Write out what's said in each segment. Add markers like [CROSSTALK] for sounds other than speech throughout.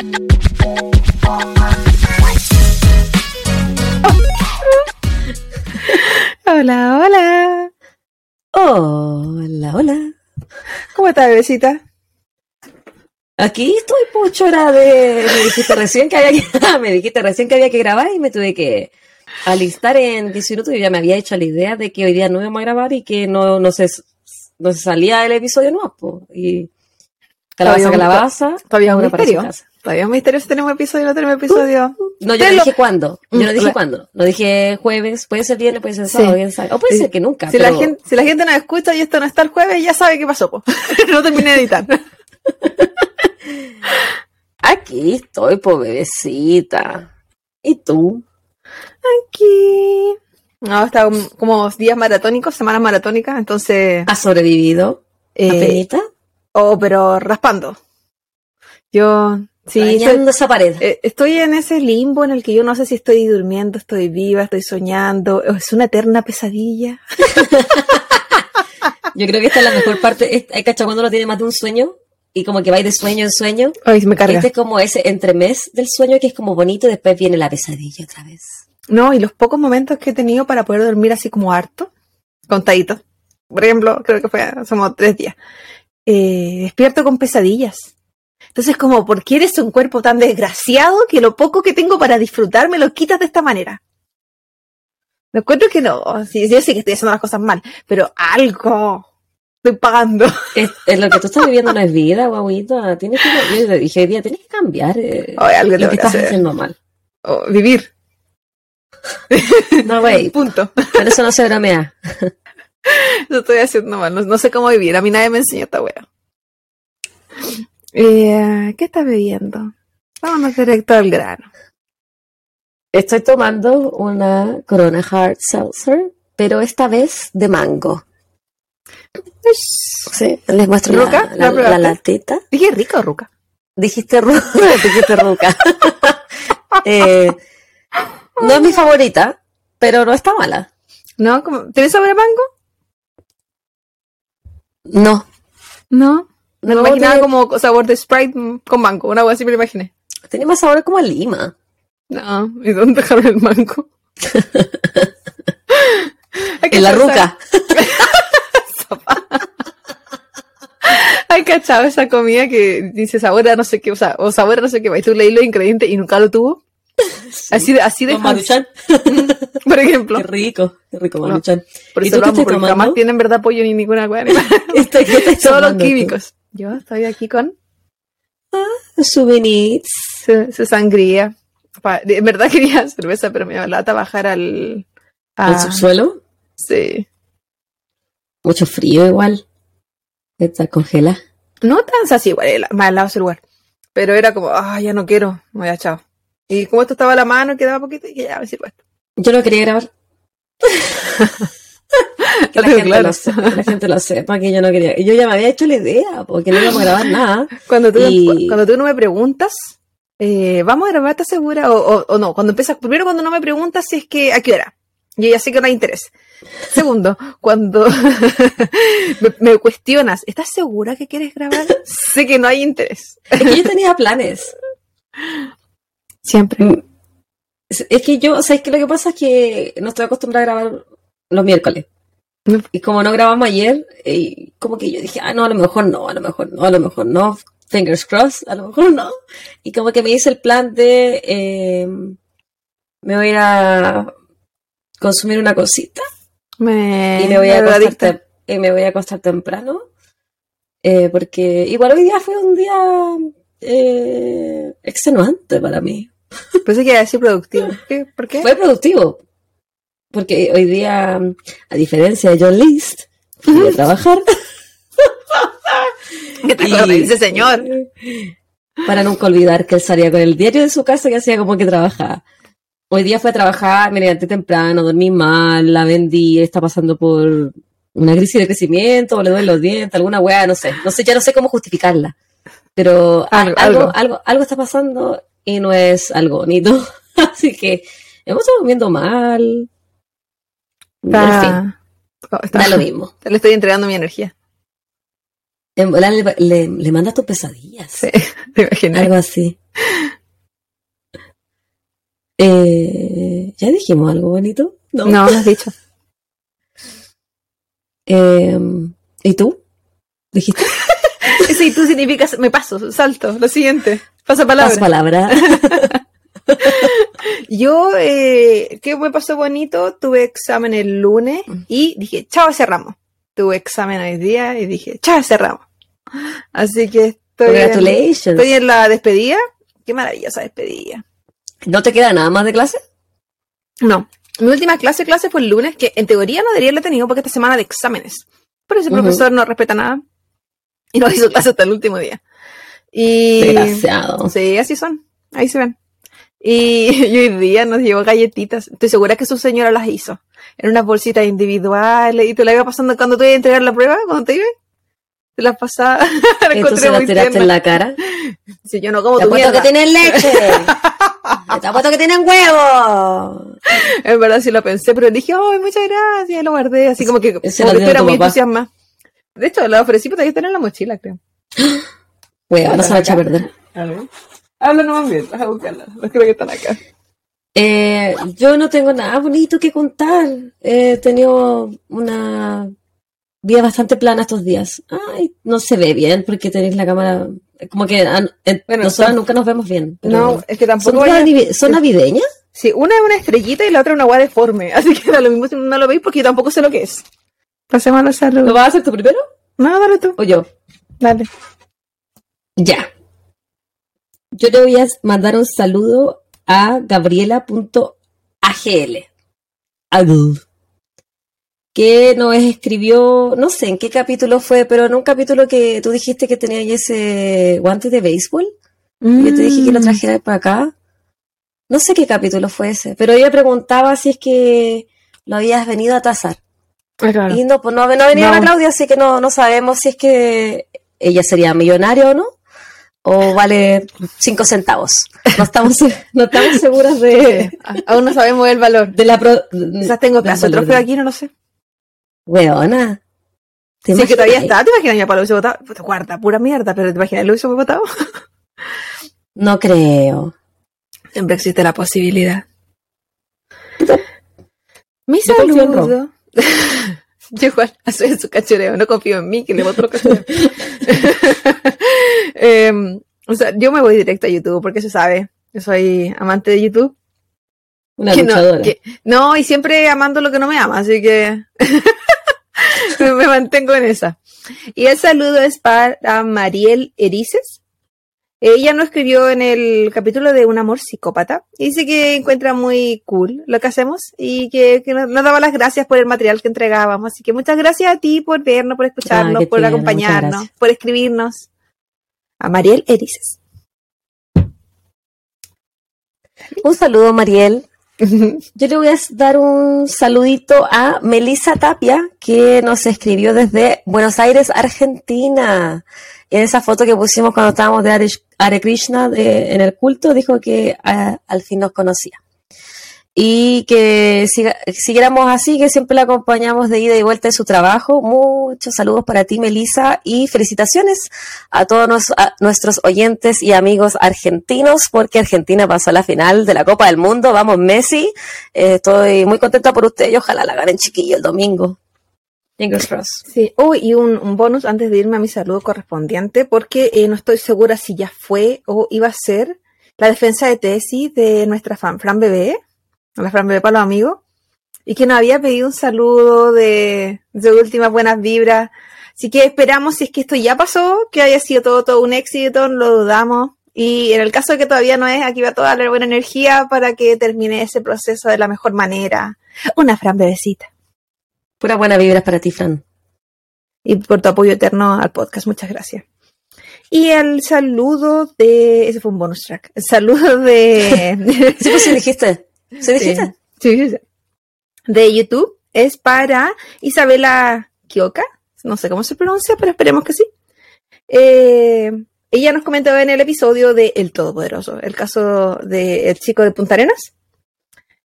[LAUGHS] Hola, hola. Hola, hola. ¿Cómo estás, bebecita? Aquí estoy pochora de. Me dijiste recién que había que. [LAUGHS] me dijiste recién que había que grabar y me tuve que alistar en 10 minutos. Yo ya me había hecho la idea de que hoy día no íbamos a grabar y que no, no se, no se salía el episodio nuevo. Y calabaza, Todavía un- calabaza. Todavía un para misterio. casa. Todavía es un misterio si tenemos episodio o no tenemos episodio. No, yo no dije cuándo. Yo no dije la- cuándo. No dije jueves, puede ser viernes, puede ser sábado, sabe. O puede Sí. ser que nunca. Si la, gente, si la gente nos escucha y esto no está el jueves, ya sabe qué pasó. po. [LAUGHS] no terminé de editar. [LAUGHS] Aquí estoy, po bebecita. ¿Y tú? Aquí. No, está como- como días maratónicos, semanas maratónicas, entonces. ¿Has sobrevivido? eh, ¿Apenita? oh, pero raspando. Yo. Sí, estoy, esa pared. eh, estoy en ese limbo en el que yo no sé si estoy durmiendo, estoy viva, estoy soñando. Es una eterna pesadilla. [LAUGHS] Yo creo que esta es la mejor parte. Hay cachado cuando uno tiene más de un sueño y como que va de sueño en sueño. Ay, me carga. Este es como ese entremés del sueño que es como bonito y después viene la pesadilla otra vez. No, y los pocos momentos que he tenido para poder dormir así como harto, contaditos. Por ejemplo, creo que fue como tres días. eh, despierto con pesadillas. Entonces, como, ¿por qué eres un cuerpo tan desgraciado que lo poco que tengo para disfrutar me lo quitas de esta manera? Me encuentro que no, sí, yo sé que estoy haciendo las cosas mal, pero algo estoy pagando. Es, es lo que tú estás viviendo no es vida, guaguita. Tienes que, yo dije hoy día, tienes que cambiar eh, Ay, algo lo que que estás hacer. haciendo mal. O vivir. No, güey, [LAUGHS] Punto. pero eso no se bromea. [LAUGHS] Lo estoy haciendo mal. No, no sé cómo vivir. A mí nadie me enseñó esta wea. Eh, ¿Qué estás bebiendo? Vámonos directo al grano. Estoy tomando una Corona Hard Seltzer, pero esta vez de mango. Sí, les muestro la, ¿Ruca? la, ¿La latita. Dije rico, Ruca. Dijiste ruca. [LAUGHS] Dijiste ruca. [LAUGHS] Eh, no es mi favorita, pero no está mala. ¿No? ¿Cómo- ¿Tienes sabor a mango? No. No. Me No, imaginaba tiene- como sabor de Sprite con mango. Una wea así me lo imaginé. Tenía más sabor como a lima. No. ¿Y dónde dejaron el mango? [LAUGHS] En la ruca. [LAUGHS] Hay cachado esa comida que dice sabor a no sé qué, o sea, o sabor a no sé qué, y tú leí los ingredientes y nunca lo tuvo. Así de, así de Maruchan. [LAUGHS] por ejemplo. Qué rico. Qué rico No. Maruchan. Por ¿Y eso tú lo amo, porque jamás tienen verdad pollo ni ninguna weá. ni nada. Este, ¿qué estás Todos los químicos. Yo estoy aquí con Souvenirs. su, su sangría. En verdad [LAUGHS] quería cerveza, pero me dio lata bajar al... ¿Al subsuelo? sí. Mucho frío igual. Está congela. No tan así, igual, más al lado ese lugar. Pero era como, ah, ya no quiero, me voy a chao. Y como esto estaba a la mano, quedaba poquito, y ya, me sirvo esto. Yo no quería grabar. [LAUGHS] que la [LAUGHS] gente, claro. lo sepa, la gente lo sepa que yo no quería. Yo ya me había hecho la idea, porque no íbamos a grabar nada. [LAUGHS] Cuando tú, Y- cuando tú no me preguntas, eh, ¿vamos a grabar, estás segura? O, o, o no, cuando empiezas, primero cuando no me preguntas si es que, ¿a qué hora? Yo ya sé que no hay interés. Segundo, [LAUGHS] cuando me, me cuestionas, ¿estás segura que quieres grabar? sé que no hay interés. Es que yo tenía planes. Siempre. Es es que yo, o sea, es que lo que pasa es que no estoy acostumbrada a grabar los miércoles. Mm. Y como no grabamos ayer, eh, como que yo dije, ah, no, a lo mejor no, a lo mejor no, a lo mejor no. Fingers crossed, a lo mejor no. Y como que me hice el plan de, eh, me voy a ir a consumir una cosita Me, y me voy a me acostar, y me voy a acostar temprano. eh, porque igual hoy día fue un día eh, extenuante para mí. Pensé que iba a decir productivo. [LAUGHS] ¿Qué? ¿Por qué? Fue productivo. Porque hoy día, a diferencia de John List, fui a trabajar. [LAUGHS] ¿Qué te acuerdas de ese señor? Para nunca olvidar que él salía con el diario de su casa y hacía como que trabajaba. Hoy día fue a trabajar, me levanté temprano, dormí mal, la vendí, está pasando por una crisis de crecimiento, o le duelen los dientes, alguna weá, no sé. No sé, ya no sé cómo justificarla. Pero algo, algo. algo, algo, está pasando y no es algo bonito. [LAUGHS] Así que hemos estado comiendo mal. En fin, Está, oh, está- da lo [LAUGHS] mismo. Le estoy entregando mi energía. En volar le, le, le mandas tus pesadillas. Sí, [LAUGHS] te imaginas. Algo así. Eh, ¿Ya dijimos algo bonito? No, no lo has dicho. [LAUGHS] Eh, ¿Y tú? ¿Dijiste? Ese y tú significa me paso, salto. Lo siguiente. Pasa palabra. Pasa palabra. Yo, eh, ¿qué me pasó bonito? Tuve examen el lunes y dije, chao, cerramos. Tuve examen hoy día y dije, chao, cerramos. Así que estoy, en, estoy en la despedida. Qué maravillosa despedida. ¿No te queda nada más de clase? No, mi última clase, clase fue el lunes, que en teoría no debería haberla tenido porque esta semana de exámenes. Pero ese profesor no respeta nada y no hizo clase hasta el último día. Y Desgraciado. sí, así son. Ahí se ven. Y, y [LAUGHS] hoy día nos llevó galletitas. Estoy segura que su señora las hizo. En unas bolsitas individuales. Y te la iba pasando cuando te iba a entregar la prueba, cuando te iba. Te las pasaba. [LAUGHS] la Entonces la muy tiraste en la cara. Si yo no como Te tu apuesto que mierda. tienen leche. [LAUGHS] Te apuesto que tienen huevo. En verdad sí lo pensé, pero dije, ay, muchas gracias. Y lo guardé. Así como que, como que tu muy papá. entusiasmada. De hecho, la ofrecí para que estar en la mochila, creo. [GASPS] Huevo, no se va a echar a perder. A ver. Habla nomás bien, vas a buscarla. Los creo que están acá. Eh, yo no tengo nada bonito que contar. He tenido una vida bastante plana estos días. Ay, no se ve bien porque tenéis la cámara. Como que an- en- Bueno, nosotros son- nunca nos vemos bien. No, es que ¿Son, tampoco. ¿Son navideñas? Sí, una es una estrellita y la otra una agua deforme. [LAUGHS] Así que da lo mismo si no lo veis porque yo tampoco sé lo que es. Pasemos a los ¿Lo saludos. vas a hacer tú primero No, dale tú. o yo? Dale. Ya. Yo le voy a mandar un saludo a gabriela.agl. Agl. Que nos escribió, no sé en qué capítulo fue, pero en un capítulo que tú dijiste que tenía ese guante de béisbol. y Yo te dije Mm. que lo trajera para acá. No sé qué capítulo fue ese, pero ella preguntaba si es que lo habías venido a tasar. Ah, claro. Y no, pues no, no venía No. la Claudia, así que no, no sabemos si es que ella sería millonaria o no, o vale cinco centavos. No estamos, [LAUGHS] no estamos seguras de, Aún no sabemos el valor. de la... Pro, Quizás tengo pedazo de trofeo aquí, no lo sé. Weona. ¿Te Sí, que todavía imaginas? está. ¿Te imaginas mi papá lo hubiese votado? Guarda, pura mierda, pero ¿te imaginas lo hubiese votado? [LAUGHS] No creo. Siempre existe la posibilidad. Mi saludo. Yo igual, [LAUGHS] hace su cachoreo, no confío en mí, que le voto los cachoreos. [LAUGHS] Em, o sea, yo me voy directo a YouTube porque se sabe. Yo soy amante de YouTube. Una Que no, luchadora. que- no, y siempre amando lo que no me ama, así que me, [LAUGHS] me mantengo en esa. Y el saludo es para Mariel Erices. Ella nos escribió en el capítulo de Un amor psicópata. Y dice que encuentra muy cool lo que hacemos y que, que nos, nos daba las gracias por el material que entregábamos. Así que muchas gracias a ti por vernos, por escucharnos, por acompañarnos, por escribirnos. A Mariel Erices. Un saludo, Mariel. Yo le voy a dar un saludito a Melissa Tapia, que nos escribió desde Buenos Aires, Argentina. En esa foto que pusimos cuando estábamos de Hare, Hare Krishna de- en el culto, dijo que ah, al fin nos conocía. Y que siga- siguiéramos así, que siempre la acompañamos de ida y vuelta en su trabajo. Muchos saludos para ti, Melissa, y felicitaciones a todos a nuestros oyentes y amigos argentinos, porque Argentina pasó a la final de la Copa del Mundo. Vamos, Messi. Eh, estoy muy contenta por usted y ojalá la ganen chiquillo el domingo. Fingers crossed. Sí, oh, y un, un bonus antes de irme a mi saludo correspondiente, porque eh, no estoy segura si ya fue o iba a ser la defensa de tesis de nuestra fan, Fran Bebé, la Fran Bebé para los amigos, y que nos había pedido un saludo de, de últimas buenas vibras. Así que esperamos, si es que esto ya pasó, que haya sido todo, todo un éxito, no lo dudamos. Y en el caso de que todavía no es, aquí va toda la buena energía para que termine ese proceso de la mejor manera. Una Fran Bebecita. Pura buena vibras para ti, Fran. y por tu apoyo eterno al podcast. Muchas gracias. Y el saludo de. Ese fue un bonus track. El saludo de. [LAUGHS] Sí, pues sí dijiste. ¿Sí dijiste? Sí, sí, sí. De YouTube es para Isabela Kioka. No sé cómo se pronuncia, pero esperemos que sí. Eh, ella nos comentó en el episodio de El Todopoderoso, el caso del chico de Punta Arenas.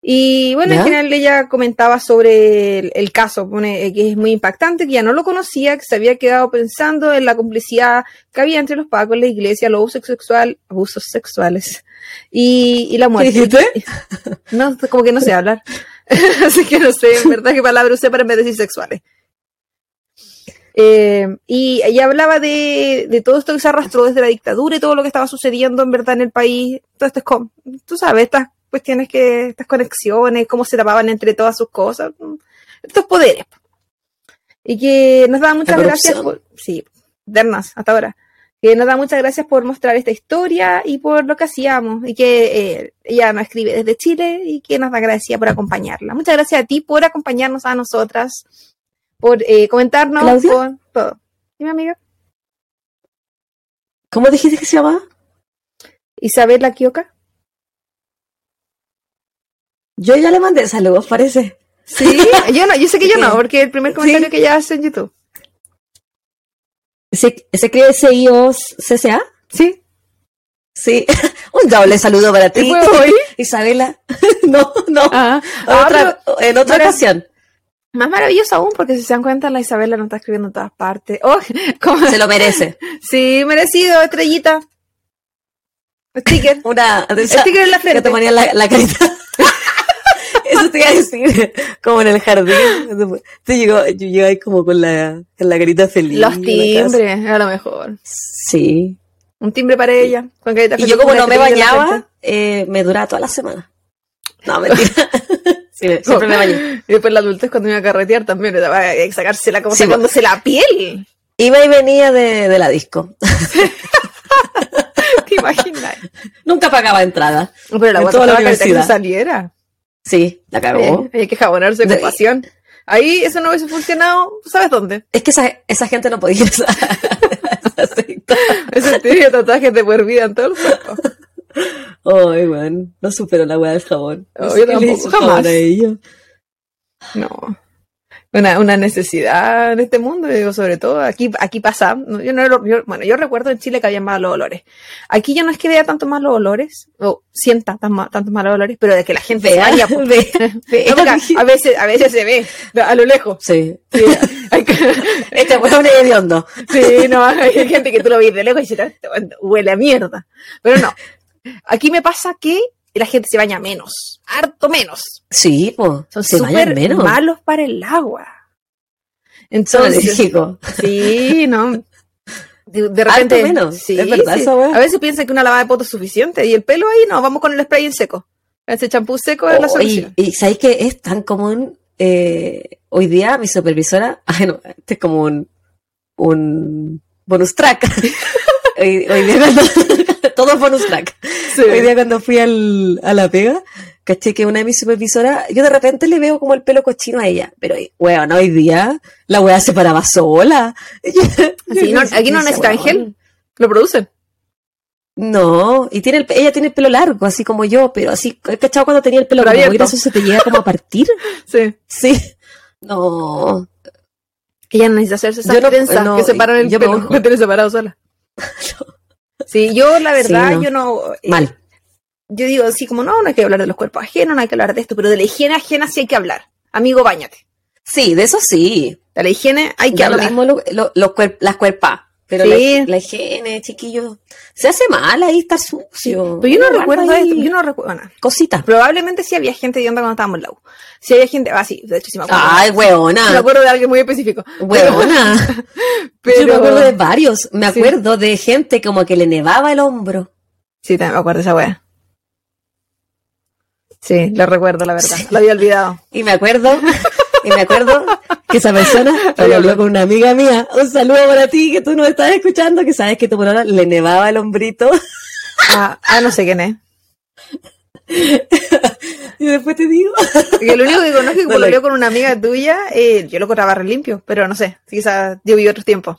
Y bueno, ¿Ya? en general ella comentaba sobre el, el caso, pone, eh, que es muy impactante, que ya no lo conocía, que se había quedado pensando en la complicidad que había entre los pacos, la iglesia, los abusos sexual, abusos sexuales y, y la ¿Qué muerte. dijiste? [LAUGHS] No, como que no sé hablar. [LAUGHS] Así que no sé, en verdad, qué palabra usé para en vez de decir sexuales. Eh, y ella hablaba de, de todo esto que se arrastró desde la dictadura y todo lo que estaba sucediendo en verdad en el país. Todo esto es como, tú sabes, estas cuestiones que, estas conexiones, cómo se tapaban entre todas sus cosas, estos poderes. Y que nos da muchas La gracias por, sí, vernos hasta ahora. Que nos da muchas gracias por mostrar esta historia y por lo que hacíamos. Y que eh, ella nos escribe desde Chile y que nos da gracias por acompañarla. Muchas gracias a ti por acompañarnos a nosotras, por eh, comentarnos, ¿Claudia? por todo. Dime, amiga. ¿Cómo dijiste que se llamaba? Isabela Kioka. Yo ya le mandé saludos, parece. Sí, [LAUGHS] yo no, yo sé que yo no, porque el primer comentario Sí. que ella hace en YouTube. ¿Se, se escribe CIO-CCA? Sí. Sí. [LAUGHS] Un doble saludo para ¿Y ti? [LAUGHS] Isabela. no, no. Ah, ah, Otra- en otra pero- ocasión. Más maravilloso aún, porque si se dan cuenta, la Isabela no está escribiendo en todas partes. Oh, Se lo merece. sí, merecido, estrellita. Sticker. Una. Sticker en la que frente. te ponían la, la carita. Eso te iba a decir. [LAUGHS] Como en el jardín. Te llegó, yo llegué ahí como con la, con la carita feliz. Los timbres, a lo mejor. Sí. Un timbre para ella. Con carita Y yo feliz, como no me bañaba, eh, me duraba toda la semana. No, mentira. [LAUGHS] Sí, me- siempre me bañé. [LAUGHS] Y después la adultez cuando iba a carretear también, que sacársela como Sí, sacándose la piel. Iba y venía de, de la disco. ¿Te imaginas? Nunca pagaba entrada. Pero la En guata toda la caleta que universidad. saliera. Sí, la cagó. Hay que jabonarse De- con pasión. Ahí eso no hubiese funcionado, ¿sabes dónde? Es que esa, esa gente no podía secta. [LAUGHS] Ese tiene tatuajes de por vida en todo el cuerpo. Ay, weón. No supero la weá del jabón. Oh, yo tampoco, jamás. a. No. Una, una necesidad en este mundo, digo, sobre todo aquí, aquí pasa. Yo no, yo- bueno, yo recuerdo en Chile que había malos olores. Aquí yo no es que vea tantos malos olores, o sienta tan ma- tantos malos olores, pero de que la gente Vea, vaya. [LAUGHS] pues. vea, [LAUGHS] vea. No, porque a, veces, a veces se ve, a lo lejos. Sí. Sí, [LAUGHS] Este weón es hediondo. Sí, no, hay gente que tú lo ves de lejos y dices, "Este huele a mierda. Pero no. Aquí me pasa que la gente se baña menos, harto menos. Sí, pues. Son súper menos. malos para el agua. Entonces, sí, no. De, de repente, Harto menos, sí, es verdad sí. A veces piensan que una lavada de poto es suficiente y el pelo ahí no, vamos con el spray en seco. Ese champú seco es la Oh, solución. y, y ¿sabéis que es tan común? eh, hoy día mi supervisora, ay [LAUGHS] no, este es como un, un bonus track. [LAUGHS] hoy, hoy día cuando, [LAUGHS] todo bonus track. Sí. Hoy día cuando fui al, a la pega, caché que una de mis supervisoras, yo de repente le veo como el pelo cochino a ella, pero weón, hoy día la weá se paraba sola. [LAUGHS] No, aquí no necesita ángel, lo producen. No, y tiene el, ella tiene el pelo largo, así como yo, pero así, ¿cachado cuando tenía el pelo abierto. gracioso, se te llega como a partir? [LAUGHS] Sí. Sí. No, Ella no necesita hacerse esas Yo no- no, que separan el yo me pelo, que tiene separado sola. Sí, yo la verdad, Sí, no. yo no... eh, mal. Yo digo así como, no, no hay que hablar de los cuerpos ajenos, no hay que hablar de esto, pero de la higiene ajena sí hay que hablar. Amigo, bañate. Sí, de eso sí. De la higiene hay que Ya lo hablar. mismo lo- lo- los cuer- las cuerpas. Pero Sí. la, la higiene, chiquillos, se hace mal ahí estar sucio. Pero yo no recuerdo esto, yo no recuerdo nada. Cositas. Probablemente sí había gente de onda cuando estábamos en la U. Sí había gente, ah, sí, de hecho sí me acuerdo. Ay, me weona. acuerdo de alguien muy específico. Weona. [LAUGHS] Pero, Yo me acuerdo de varios. Me Sí. acuerdo de gente como que le nevaba el hombro. Sí, también me acuerdo de esa wea. Sí, lo recuerdo, la verdad. Sí. Lo había olvidado. Y me acuerdo, [LAUGHS] y me acuerdo que esa persona [LAUGHS] me habló con una amiga mía. Un saludo para ti, que tú no estás escuchando, que sabes que tu pololo le nevaba el hombrito. Ah, ah, no sé quién es. [LAUGHS] Y después te digo. Porque lo único que conozco es que [LAUGHS] cuando con una amiga tuya, eh, yo lo encontraba re limpio, pero no sé, quizás yo viví otros tiempos.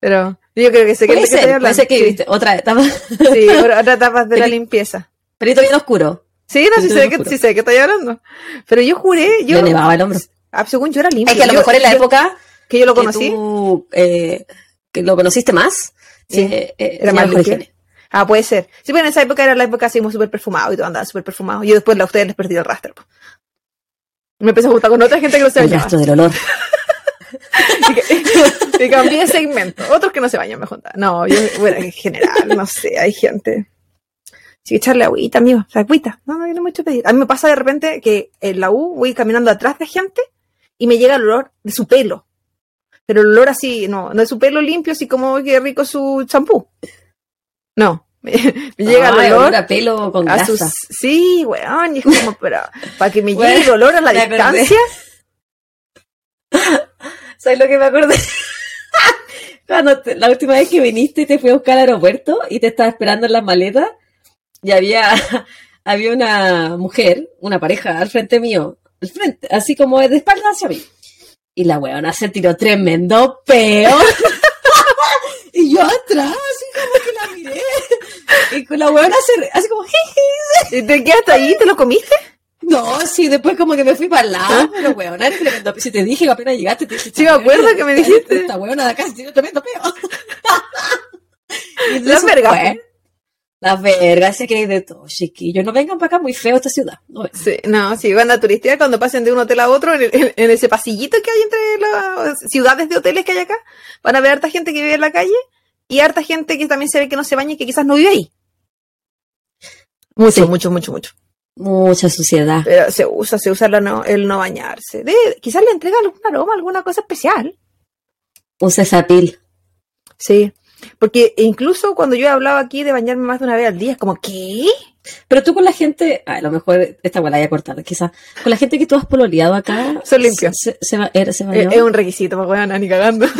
Pero yo creo que sé que ser, ser que viste otra etapa. Sí, otra etapa de la limpieza. Pelito bien oscuro. Sí, no, sí sé, que, sí sé qué estoy hablando. Pero yo juré, yo, Le el hombro. ah, según yo era limpio. Es que a lo Yo- mejor en la yo- época que yo lo que conocí, tú eh, que lo conociste más, Sí, eh, eh, era más limpio. Ah, puede ser. Sí, pero en esa época era la época así súper perfumado y todo andaba súper perfumado. Y yo después a ustedes les perdí el rastro. po. Me empecé a juntar con otra gente que no se El bañaba. rastro del olor. [LAUGHS] Y, que- y cambié de segmento. Otros que no se bañan me juntaban. No, yo, bueno, en general, no sé, hay gente. Sí, echarle agüita, amigo. O sea, agüita. No, no, no mucho pedir. A mí me pasa de repente que en la U voy caminando atrás de gente y me llega el olor de su pelo. Pero el olor así, no, no de su pelo limpio, así como qué rico su champú. No, me, [LAUGHS] me llega el olor a pelo con a grasa. sus. Sí, weón, y es como, [LAUGHS] pero para que me llegue el olor a la distancia. [LAUGHS] ¿Sabes lo que me acordé? Cuando te- la última vez que viniste y te fui a buscar al aeropuerto y te estaba esperando en las maletas y había, [LAUGHS] había una mujer, una pareja al frente mío, al frente, así como de espalda hacia mí. Y la weona se tiró tremendo peo. [LAUGHS] y yo atrás, así como que la miré. Y con la weona se, así como. ¿Y te quedaste ahí? ¿Te lo comiste? no, sí, después como que me fui para el lado, pero weona, era tremendo. Si te dije que apenas llegaste, te dije, Sí, me acuerdo que me dijiste. esta weona de acá se tiró tremendo peo. [LAUGHS] Y vergas, fue. Las vergas, ese que hay de todo, chiquillos. No vengan para acá muy feo esta ciudad. No. Sí, no, si van a turistear cuando pasen de un hotel a otro, en, el- en- ese pasillito que hay entre las ciudades de hoteles que hay acá, van a ver harta gente que vive en la calle y harta gente que también se ve que no se baña y que quizás no vive ahí. Mucho, Sí. mucho, mucho, mucho. Mucha suciedad. Pero se usa, se usa la no- el no bañarse. De, quizás le entrega algún aroma, alguna cosa especial. Usa esa pil. Sí. Porque incluso cuando yo he hablado aquí de bañarme más de una vez al día, es como, ¿qué? Pero tú con la gente, a lo mejor esta weá la voy a cortar, quizás. Con la gente que tú has pololeado acá. Son limpios. Se, se, va- era- se Es, bañó. es un requisito, pues bueno, ni cagando. [LAUGHS]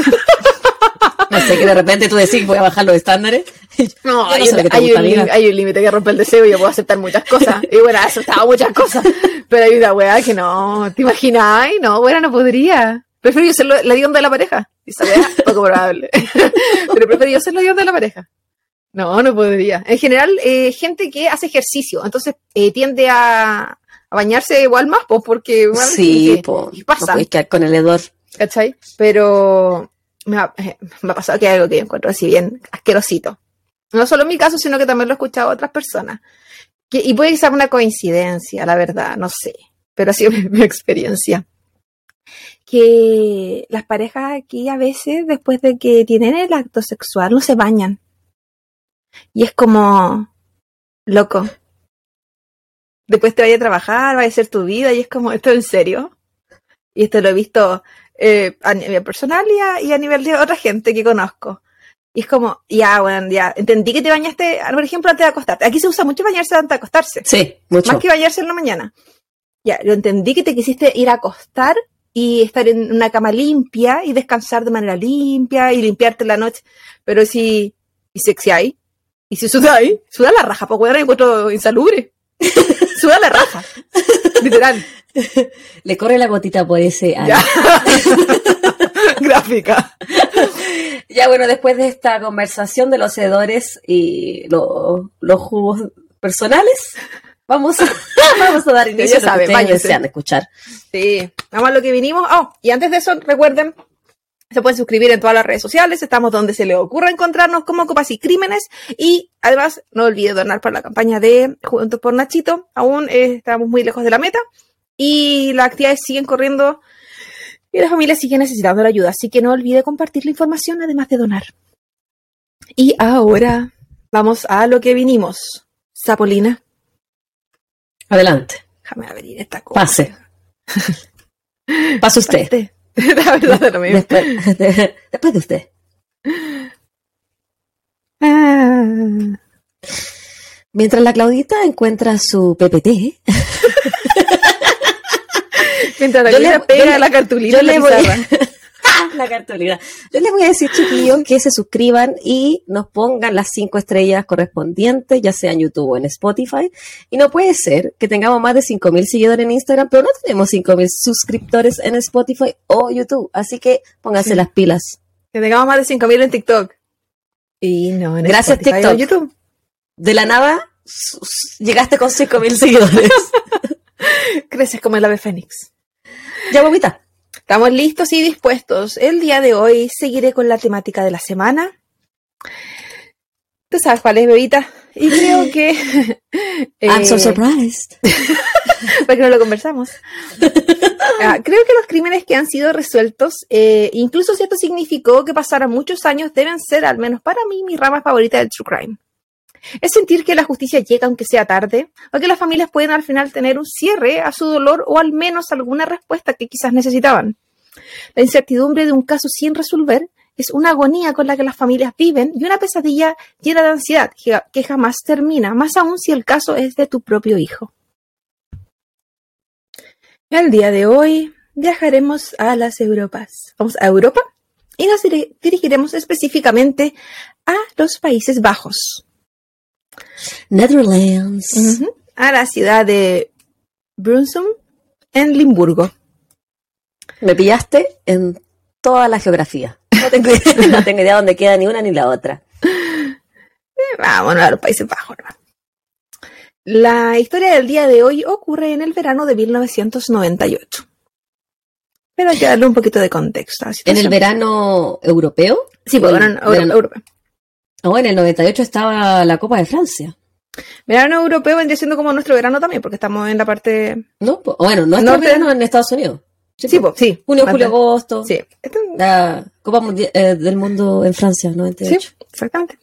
No sé, que de repente tú decís voy a bajar los estándares. [LAUGHS] No, hay, no un, hay gusta, un lim- hay un límite que rompe el deseo y yo puedo aceptar muchas cosas. Y bueno, he aceptado muchas cosas. [LAUGHS] Pero hay una weá que no, ¿te imaginas? Ay, no, bueno, no podría. Prefiero yo ser la onda de la pareja. Esa weá, [LAUGHS] poco probable. [LAUGHS] Pero prefiero yo ser la onda de la pareja. No, no podría. En general, eh, gente que hace ejercicio, entonces eh, tiende a, a bañarse igual más, pues, porque bueno, Sí, que- po. y No pasa. quedar con el hedor. ¿cachai? Pero me ha, eh, me ha pasado que hay algo que yo encuentro así bien asquerosito. No solo en mi caso, sino que también lo he escuchado a otras personas. Que, y puede que sea una coincidencia, la verdad, no sé. Pero ha sido [LAUGHS] mi, mi experiencia. Que las parejas aquí a veces, después de que tienen el acto sexual, no se bañan. Y es como, loco. Después te vaya a trabajar, va a ser tu vida, y es como, ¿esto en serio? Y esto lo he visto eh, a nivel personal y a, y a nivel de otra gente que conozco. Y es como, ya, bueno, ya, entendí que te bañaste, por ejemplo, antes de acostarte. Aquí se usa mucho bañarse antes de acostarse, Sí, mucho. más que bañarse en la mañana. Ya, lo entendí que te quisiste ir a acostar y estar en una cama limpia y descansar de manera limpia y limpiarte la noche. Pero si, y sexiáis, y si sudáis, suda la raja, pues weón, encuentro insalubre. [LAUGHS] suda la raja. Literal. [LAUGHS] Le corre la gotita por ese ano. [LAUGHS] Gráfica. Ya bueno, después de esta conversación de los hedores y lo- los jugos personales, vamos [LAUGHS] vamos a dar inicio ya saben, báñense. desean escuchar. Sí, vamos a lo que vinimos. Oh, y antes de eso, recuerden, se pueden suscribir en todas las redes sociales. Estamos donde se les ocurra encontrarnos como Copas y Crímenes. Y además, no olviden donar para la campaña de Juntos por Nachito. Aún eh, estamos muy lejos de la meta. Y las actividades siguen corriendo. Y las familias siguen necesitando la ayuda. Así que no olvide compartir la información, además de donar. Y ahora vamos a lo que vinimos. Sapolina, Adelante, déjame abrir esta cosa. pase. Pase usted. [LAUGHS] La verdad, es lo mismo. Después, [LAUGHS] después de usted. Ah. Mientras la Claudita encuentra su PPT, [LAUGHS] Mientras la le- pega yo la cartulina yo le voy-. [LAUGHS] la cartulina. Yo les voy a decir, chiquillos, que se suscriban y nos pongan las cinco estrellas correspondientes, ya sea en YouTube o en Spotify. Y no puede ser que tengamos más de 5.000 seguidores en Instagram, pero no tenemos 5.000 suscriptores en Spotify o YouTube. Así que pónganse Sí. las pilas. Que tengamos más de 5000 en TikTok. Y no en Gracias, Spotify o TikTok. YouTube. De la nada, llegaste con 5.000 seguidores. [LAUGHS] Creces como el ave fénix. ya, bobita. Estamos listos y dispuestos. El día de hoy seguiré con la temática de la semana. Tú sabes cuál es, bebita. Y creo [LAUGHS] que. [LAUGHS] I'm so eh, surprised. [LAUGHS] porque no lo conversamos. Ah, creo que los crímenes que han sido resueltos, eh, incluso si esto significó que pasaran muchos años, deben ser, al menos para mí, mi rama favorita del true crime. Es sentir que la justicia llega aunque sea tarde, o que las familias pueden al final tener un cierre a su dolor o al menos alguna respuesta que quizás necesitaban. La incertidumbre de un caso sin resolver es una agonía con la que las familias viven y una pesadilla llena de ansiedad que, jamás termina, más aún si el caso es de tu propio hijo. El día de hoy viajaremos a las Europas. Vamos a Europa y nos diri- dirigiremos específicamente a los Países Bajos, Netherlands. Ujú. a la ciudad de Brunsum, en Limburgo. Me pillaste en toda la geografía. No tengo, idea, [LAUGHS] no tengo idea dónde queda ni una ni la otra. Eh, Vámonos a los Países Bajos. ¿no? La historia del día de hoy ocurre en el verano de 1998. Pero hay que darle un poquito de contexto. En el verano europeo. Sí, pues, verano, verano- europeo. Oh, en el 98 estaba la Copa de Francia. Verano europeo vendría siendo como nuestro verano también, porque estamos en la parte. ¿No? Bueno, nuestro Norte. verano en Estados Unidos. Sí, sí. Junio, julio, agosto. Sí, La Copa eh, del Mundo en Francia, sí, 98. exactamente.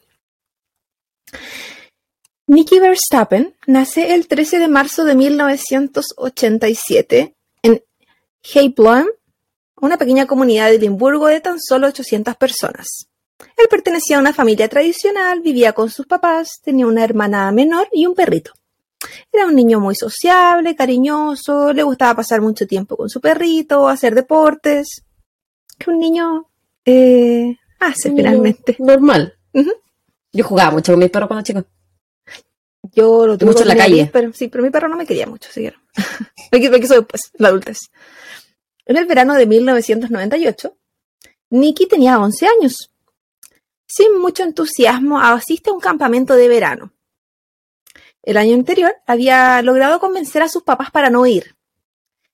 Nicky Verstappen nace el 13 de marzo de 1987 en Heilbronn, una pequeña comunidad de Edimburgo de tan solo 800 personas. Él pertenecía a una familia tradicional, vivía con sus papás, tenía una hermana menor y un perrito. Era un niño muy sociable, cariñoso, le gustaba pasar mucho tiempo con su perrito, hacer deportes. Que un niño eh, hace Un niño finalmente. Normal. Ujú. Yo jugaba mucho con mis perros cuando chico. Yo lo tuve Mucho en la calle. 10, pero sí, pero mi perro no me quería mucho, así [LAUGHS] que no. me, qui- me quiso después, en la adultez. En el verano de 1998, Nicky tenía 11 años. Sin mucho entusiasmo, asiste a un campamento de verano. El año anterior había logrado convencer a sus papás para no ir,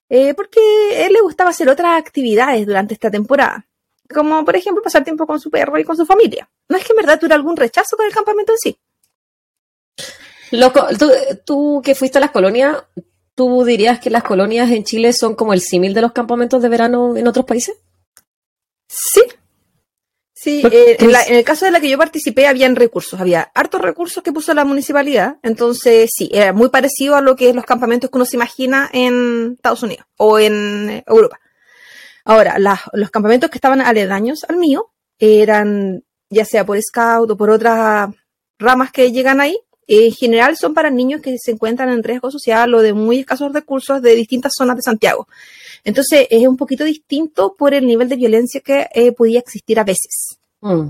eh, porque a él le gustaba hacer otras actividades durante esta temporada, como por ejemplo pasar tiempo con su perro y con su familia. No es que en verdad tuviera algún rechazo con el campamento en sí. Loco, tú, tú que fuiste a las colonias, ¿tú dirías que las colonias en Chile son como el símil de los campamentos de verano en otros países? Sí. Sí, eh, en, la- en el caso de la que yo participé habían recursos, había hartos recursos que puso la municipalidad, entonces sí, era muy parecido a lo que es los campamentos que uno se imagina en Estados Unidos o en eh, Europa. Ahora, los campamentos que estaban aledaños al mío eran ya sea por scout o por otras ramas que llegan ahí, en general son para niños que se encuentran en riesgo social o de muy escasos recursos de distintas zonas de Santiago. Entonces es un poquito distinto por el nivel de violencia que eh, podía existir a veces. Mm.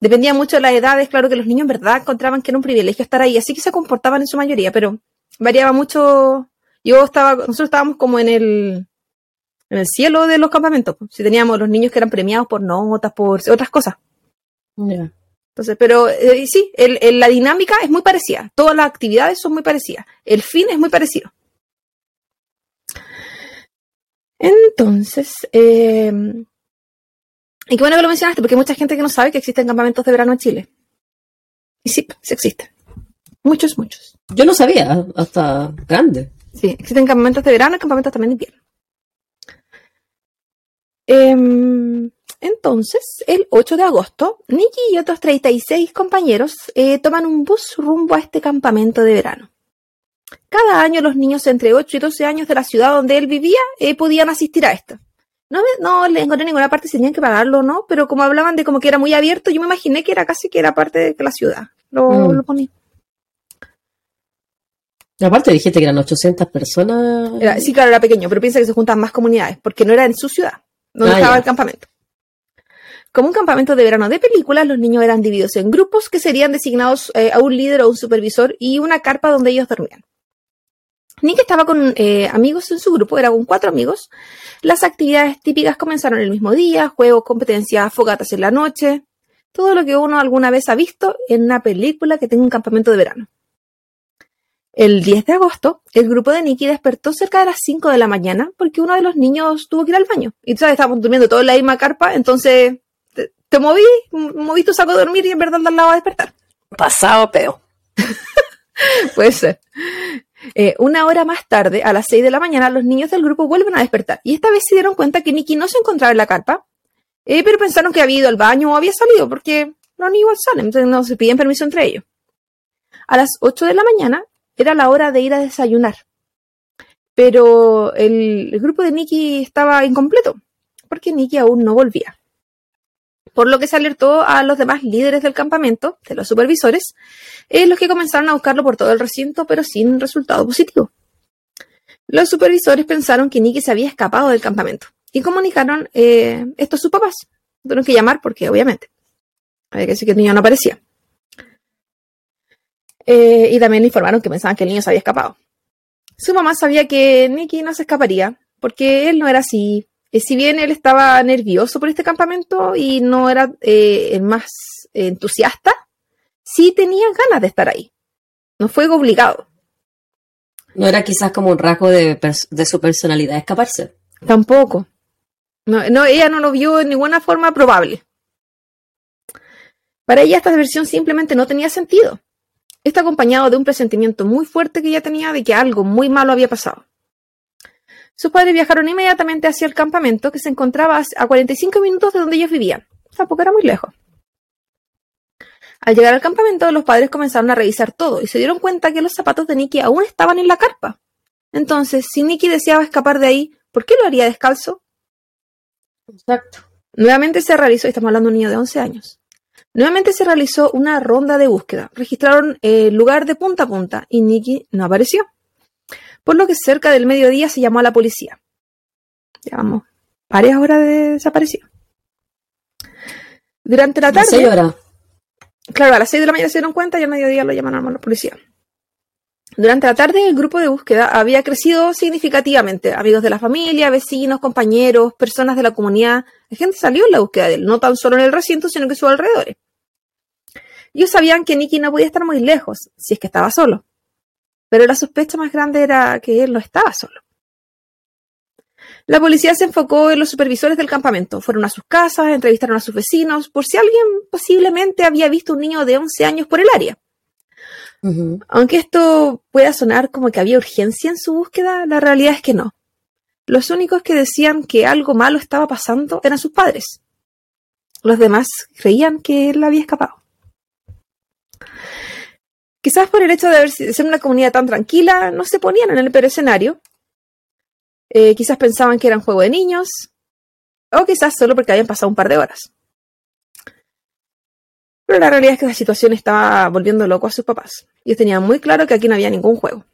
Dependía mucho de las edades, claro que los niños en verdad encontraban que era un privilegio estar ahí, así que se comportaban en su mayoría, pero variaba mucho. Yo estaba, nosotros estábamos como en el, en el cielo de los campamentos. pues. Si teníamos los niños que eran premiados por notas, por otras cosas. Entonces, pero eh, sí, el- el- la dinámica es muy parecida. Todas las actividades son muy parecidas. El fin es muy parecido. Entonces, eh, y qué bueno que lo mencionaste, porque hay mucha gente que no sabe que existen campamentos de verano en Chile. Y sí, sí existen. Muchos, muchos. Yo no sabía, hasta grande. Sí, existen campamentos de verano y campamentos también de invierno. Em, entonces, el 8 de agosto, Nicky y otros 36 compañeros eh, toman un bus rumbo a este campamento de verano. Cada año los niños entre 8 y 12 años de la ciudad donde él vivía eh, podían asistir a esto. No, me- no le encontré en ninguna parte si tenían que pagarlo o no, pero como hablaban de como que era muy abierto, yo me imaginé que era casi que era parte de la ciudad. Lo, Mm. lo ponía. Aparte dijiste que eran 800 personas. Era- sí, claro, era pequeño, pero piensa que se juntan más comunidades, porque no era en su ciudad, donde Ah, estaba ya. el campamento. Como un campamento de verano de películas, los niños eran divididos en grupos que serían designados eh, a un líder o un supervisor y una carpa donde ellos dormían. Nick estaba con eh, amigos en su grupo, era con cuatro amigos. Las actividades típicas comenzaron el mismo día, juegos, competencias, fogatas en la noche, todo lo que uno alguna vez ha visto en una película que tenga un campamento de verano. El 10 de agosto, el grupo de Nicky despertó cerca de las 5 de la mañana porque uno de los niños tuvo que ir al baño. Y tú sabes, estábamos durmiendo todos en la misma carpa, entonces te, te moví, moví tu saco de dormir y en verdad al lado a despertar. Pasado peo. [LAUGHS] Puede ser. Eh, una hora más tarde, a las 6 de la mañana, los niños del grupo vuelven a despertar. Y esta vez se dieron cuenta que Nicky no se encontraba en la carpa, eh, pero pensaron que había ido al baño o había salido, porque los niños salen, entonces no se piden permiso entre ellos. A las 8 de la mañana era la hora de ir a desayunar. Pero el, el grupo de Nicky estaba incompleto, porque Nicky aún no volvía por lo que se alertó a los demás líderes del campamento, de los supervisores, eh, los que comenzaron a buscarlo por todo el recinto, pero sin resultado positivo. Los supervisores pensaron que Nicky se había escapado del campamento y comunicaron eh, esto a sus papás. Tuvieron que llamar porque, obviamente, había que decir que el niño no aparecía. Eh, y también le informaron que pensaban que el niño se había escapado. Su mamá sabía que Nicky no se escaparía porque él no era así, eh, si bien él estaba nervioso por este campamento y no era eh, el más entusiasta, sí tenía ganas de estar ahí. No fue obligado. No era quizás como un rasgo de, de su personalidad escaparse. Tampoco. No, no, ella no lo vio en ninguna forma probable. Para ella esta versión simplemente no tenía sentido. Está acompañado de un presentimiento muy fuerte que ella tenía de que algo muy malo había pasado. Sus padres viajaron inmediatamente hacia el campamento que se encontraba a 45 minutos de donde ellos vivían. Tampoco era muy lejos. Al llegar al campamento, los padres comenzaron a revisar todo y se dieron cuenta que los zapatos de Nicky aún estaban en la carpa. Entonces, si Nicky deseaba escapar de ahí, ¿por qué lo haría descalzo? Exacto. Nuevamente se realizó, estamos hablando de un niño de 11 años. Nuevamente se realizó una ronda de búsqueda. Registraron el lugar de punta a punta y Nicky no apareció por lo que cerca del mediodía se llamó a la policía. Llevamos varias horas de desaparición. Durante la tarde. horas. Claro, a las 6 de la mañana se dieron cuenta y al mediodía lo llamaron a la policía. Durante la tarde el grupo de búsqueda había crecido significativamente. Amigos de la familia, vecinos, compañeros, personas de la comunidad. La gente salió en la búsqueda de él, no tan solo en el recinto, sino que en sus alrededores. Ellos sabían que Nicky no podía estar muy lejos, si es que estaba solo pero la sospecha más grande era que él no estaba solo. La policía se enfocó en los supervisores del campamento. Fueron a sus casas, entrevistaron a sus vecinos, por si alguien posiblemente había visto un niño de 11 años por el área. Aunque esto pueda sonar como que había urgencia en su búsqueda, la realidad es que no. Los únicos que decían que algo malo estaba pasando eran sus padres. Los demás creían que él había escapado. Quizás por el hecho de ser una comunidad tan tranquila, no se ponían en el peor escenario. Eh, quizás pensaban que era un juego de niños, o quizás solo porque habían pasado un par de horas. Pero la realidad es que la situación estaba volviendo loco a sus papás. Ellos tenían muy claro que aquí no había ningún juego.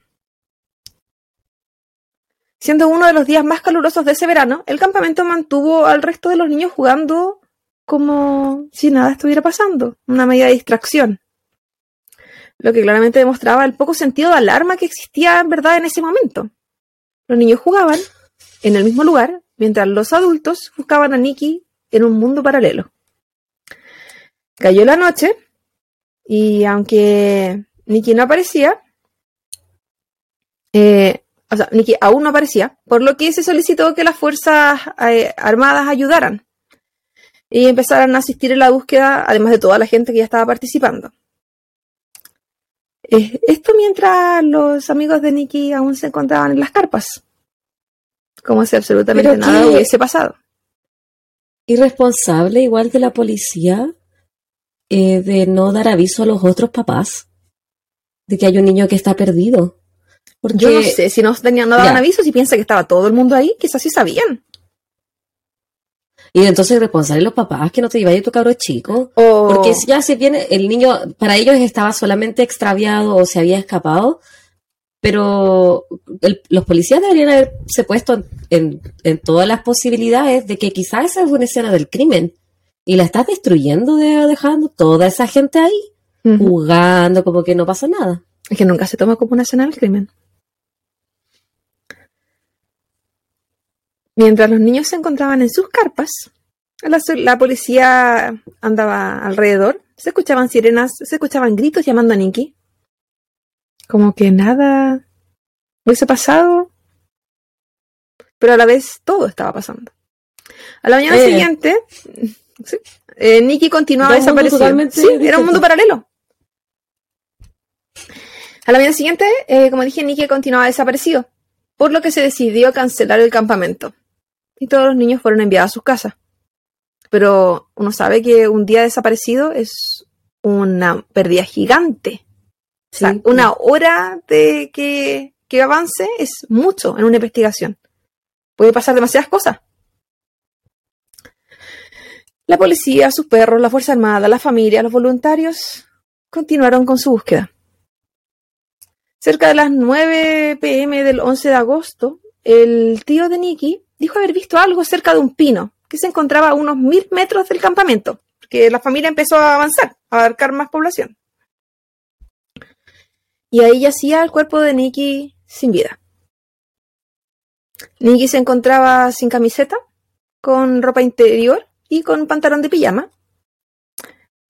Siendo uno de los días más calurosos de ese verano, el campamento mantuvo al resto de los niños jugando como si nada estuviera pasando, una medida de distracción lo que claramente demostraba el poco sentido de alarma que existía en verdad en ese momento. Los niños jugaban en el mismo lugar, mientras los adultos buscaban a Nicky en un mundo paralelo. Cayó la noche y aunque Nicky no aparecía, eh, o sea, Nicky aún no aparecía, por lo que se solicitó que las fuerzas eh, armadas ayudaran y empezaran a asistir en la búsqueda, además de toda la gente que ya estaba participando. Eh, esto mientras los amigos de Nicky aún se encontraban en las carpas. Como si absolutamente nada hubiese pasado. Irresponsable igual de la policía eh, de no dar aviso a los otros papás de que hay un niño que está perdido. Porque, Yo no sé si no tenían, no daban aviso, si piensa que estaba todo el mundo ahí, quizás sí sabían. Y entonces responsable los papás que no te lleváis a tu cabro chico. Porque ya se viene, el niño, para ellos estaba solamente extraviado o se había escapado. Pero los policías deberían haberse puesto en, todas las posibilidades de que quizás esa es una escena del crimen. Y la estás destruyendo, de, dejando toda esa gente ahí, jugando como que no pasa nada. Es que nunca se toma como una escena del crimen. Mientras los niños se encontraban en sus carpas, la, policía andaba alrededor, se escuchaban sirenas, se escuchaban gritos llamando a Nicky. Como que nada hubiese pasado, pero a la vez todo estaba pasando. A la mañana eh. siguiente, [LAUGHS] sí, eh, Nicky continuaba desapareciendo. Sí, era un mundo paralelo. A la mañana siguiente, eh, como dije, Nicky continuaba desaparecido, por lo que se decidió cancelar el campamento. Y todos los niños fueron enviados a sus casas. Pero uno sabe que un día desaparecido es una pérdida gigante. O sea, Sí. una hora de que, que avance es mucho en una investigación. Puede pasar demasiadas cosas. La policía, sus perros, la Fuerza Armada, la familia, los voluntarios continuaron con su búsqueda. Cerca de las 9 pm del 11 de agosto, el tío de Nicky dijo haber visto algo cerca de un pino que se encontraba a unos mil metros del campamento, porque la familia empezó a avanzar, a abarcar más población. Y ahí yacía el cuerpo de Nicky sin vida. Nicky se encontraba sin camiseta, con ropa interior y con pantalón de pijama.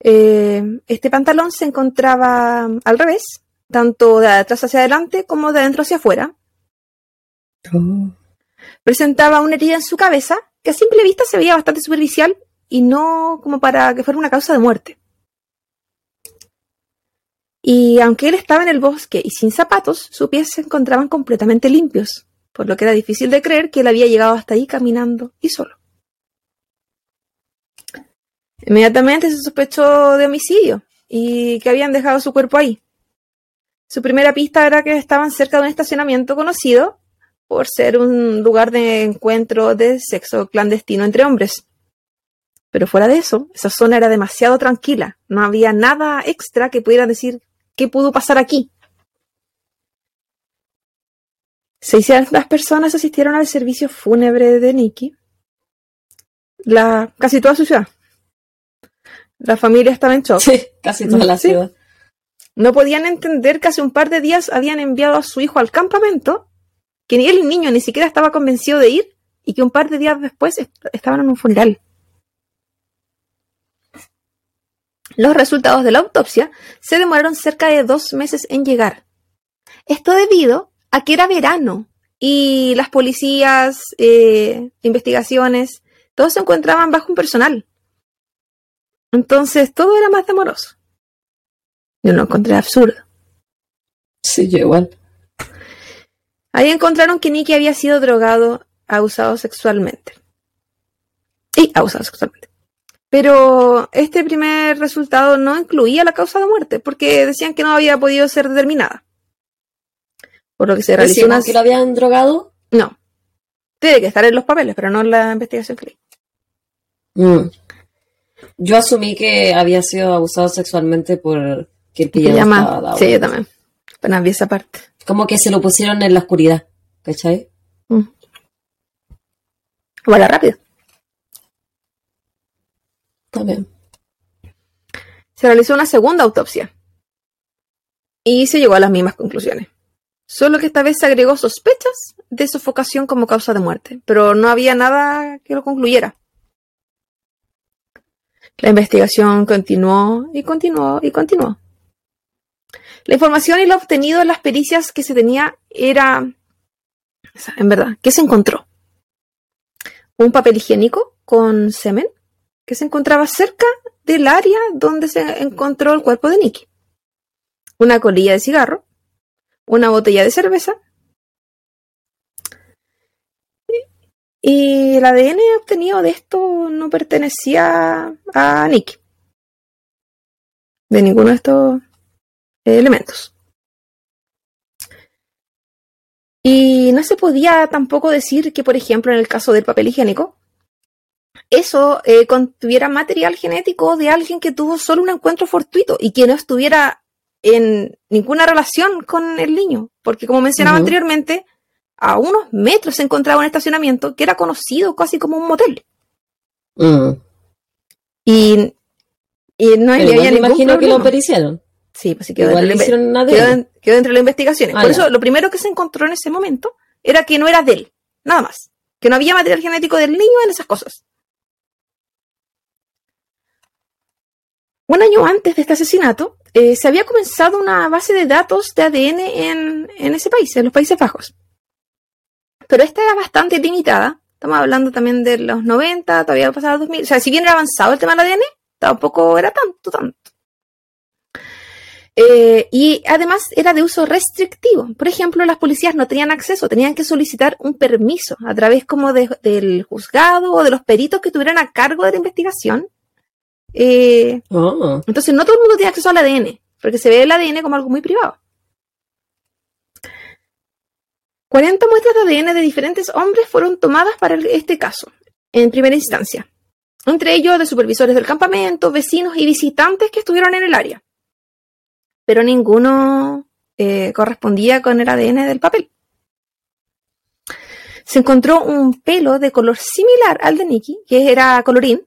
Eh, este pantalón se encontraba al revés, tanto de atrás hacia adelante como de adentro hacia afuera. Presentaba una herida en su cabeza que a simple vista se veía bastante superficial y no como para que fuera una causa de muerte. Y aunque él estaba en el bosque y sin zapatos, sus pies se encontraban completamente limpios, por lo que era difícil de creer que él había llegado hasta ahí caminando y solo. Inmediatamente se sospechó de homicidio y que habían dejado su cuerpo ahí. Su primera pista era que estaban cerca de un estacionamiento conocido por ser un lugar de encuentro de sexo clandestino entre hombres. Pero fuera de eso, esa zona era demasiado tranquila. No había nada extra que pudiera decir qué pudo pasar aquí. 600 personas asistieron al servicio fúnebre de Nicky. La, casi toda su ciudad. La familia estaba en shock. Sí, casi toda la Sí. ciudad. No podían entender que hace un par de días habían enviado a su hijo al campamento, que ni el niño ni siquiera estaba convencido de ir, y que un par de días después est- estaban en un funeral. Los resultados de la autopsia se demoraron cerca de dos meses en llegar. Esto debido a que era verano y las policías, eh, investigaciones, todos se encontraban bajo un personal. Entonces todo era más demoroso. Yo lo encontré absurdo. Sí, yo igual. Ahí encontraron que Nicky había sido drogado, abusado sexualmente. Y abusado sexualmente. Pero este primer resultado no incluía la causa de muerte, porque decían que no había podido ser determinada. Por lo que se realizó una... que lo habían drogado. No. Tiene que estar en los papeles, pero no en la investigación que leí. Mm. Yo asumí que había sido abusado sexualmente por que el pijama. Sí, yo también. Vi esa parte. Como que se lo pusieron en la oscuridad, ¿cachai? Vale, rápido. También. Se realizó una segunda autopsia. Y se llegó a las mismas conclusiones. Solo que esta vez se agregó sospechas de sofocación como causa de muerte, pero no había nada que lo concluyera. La investigación continuó y continuó y continuó. La información y lo obtenido en las pericias que se tenía era, en verdad, ¿qué se encontró? Un papel higiénico con semen que se encontraba cerca del área donde se encontró el cuerpo de Nicky. Una colilla de cigarro, una botella de cerveza y el ADN obtenido de esto no pertenecía a Nicky. De ninguno de estos elementos. Y no se podía tampoco decir que, por ejemplo, en el caso del papel higiénico, eso eh, contuviera material genético de alguien que tuvo solo un encuentro fortuito y que no estuviera en ninguna relación con el niño. Porque como mencionaba anteriormente, a unos metros se encontraba un estacionamiento que era conocido casi como un motel. Mm. Y, y no Pero había ningún imagino que lo periciaron. Sí, pues sí quedó Igual le dentro, de la quedó, de en- quedó dentro de las investigaciones. Ah, Por ya. eso, lo primero que se encontró en ese momento era que no era de él, nada más. Que no había material genético del niño en esas cosas. Un año antes de este asesinato, eh, se había comenzado una base de datos de ADN en, en ese país, en los Países Bajos. Pero esta era bastante limitada. Estamos hablando también de los 90, todavía pasaba 2000. O sea, si bien era avanzado el tema del ADN, tampoco era tanto, tanto. Eh, y además era de uso restrictivo. Por ejemplo, las policías no tenían acceso, tenían que solicitar un permiso a través como de- del juzgado o de los peritos que tuvieran a cargo de la investigación. Eh, Oh. entonces no todo el mundo tiene acceso al ADN, porque se ve el ADN como algo muy privado. 40 muestras de ADN de diferentes hombres fueron tomadas para este caso, en primera instancia. Entre ellos de supervisores del campamento, vecinos y visitantes que estuvieron en el área. Pero ninguno eh, correspondía con el ADN del papel. Se encontró un pelo de color similar al de Nicky, que era colorín,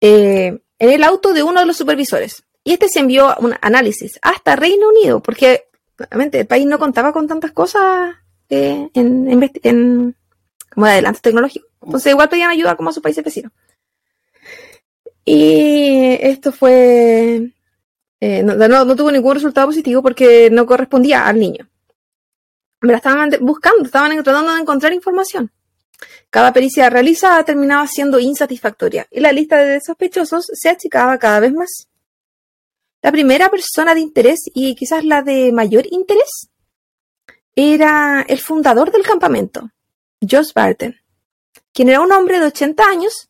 eh, en el auto de uno de los supervisores. Y este se envió un análisis hasta Reino Unido, porque obviamente el país no contaba con tantas cosas eh, en- como de adelantos tecnológicos. Entonces igual pedían ayuda como a sus países vecinos. Y esto fue... eh, no, no- tuvo ningún resultado positivo porque no correspondía al niño. Me la estaban buscando, estaban tratando de encontrar información. Cada pericia realizada terminaba siendo insatisfactoria y la lista de sospechosos se achicaba cada vez más. La primera persona de interés y quizás la de mayor interés era el fundador del campamento, Josh Barton, quien era un hombre de 80 años,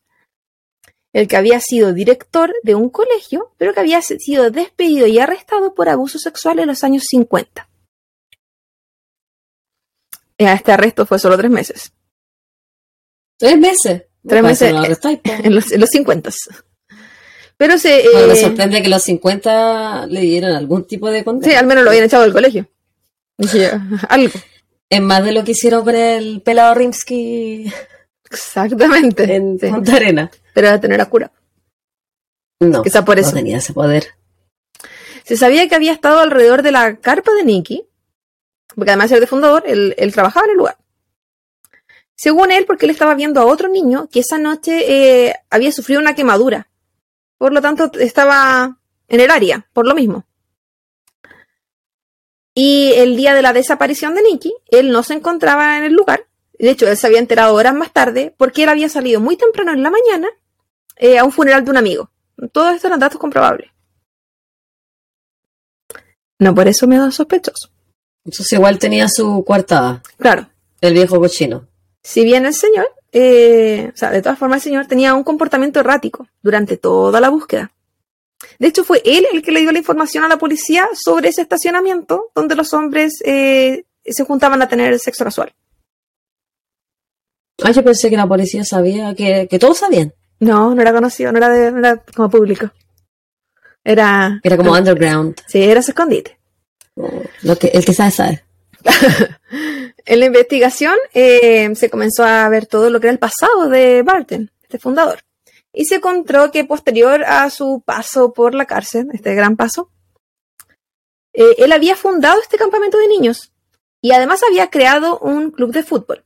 el que había sido director de un colegio, pero que había sido despedido y arrestado por abuso sexual en los años 50. Este arresto fue solo tres meses. Tres meses. Tres meses, no en los, en los 50. Pero se. Bueno, me eh, sorprende que los 50 le dieran algún tipo de condena. sí, al menos lo habían echado del colegio. Dije, [LAUGHS] algo. Es más de lo que hicieron con el pelado Rimsky Exactamente. en Sí, Arena. Pero era tener a cura. No, Quizá por eso. no tenía ese poder. Se sabía que había estado alrededor de la carpa de Nicky, porque además de ser de fundador, él, él trabajaba en el lugar. Según él, porque él estaba viendo a otro niño que esa noche eh, había sufrido una quemadura. Por lo tanto, estaba en el área, por lo mismo. Y el día de la desaparición de Nicky, él no se encontraba en el lugar. De hecho, él se había enterado horas más tarde porque él había salido muy temprano en la mañana eh, a un funeral de un amigo. Todos estos eran datos comprobables. No por eso me da sospechoso. Entonces igual tenía su coartada, Claro, el viejo cochino. si bien el señor, eh, o sea, de todas formas el señor tenía un comportamiento errático durante toda la búsqueda. De hecho, fue él el que le dio la información a la policía sobre ese estacionamiento donde los hombres eh, se juntaban a tener sexo casual. Ah, yo pensé que la policía sabía, que, que todos sabían. No, no era conocido, no era, de- no era como público. Era. Era como underground. Sí, era su escondite. Lo que, el que sabe, sabe. [LAUGHS] En la investigación eh, se comenzó a ver todo lo que era el pasado de Barton, este fundador. Y se encontró que posterior a su paso por la cárcel, este gran paso, eh, él había fundado este campamento de niños y además había creado un club de fútbol.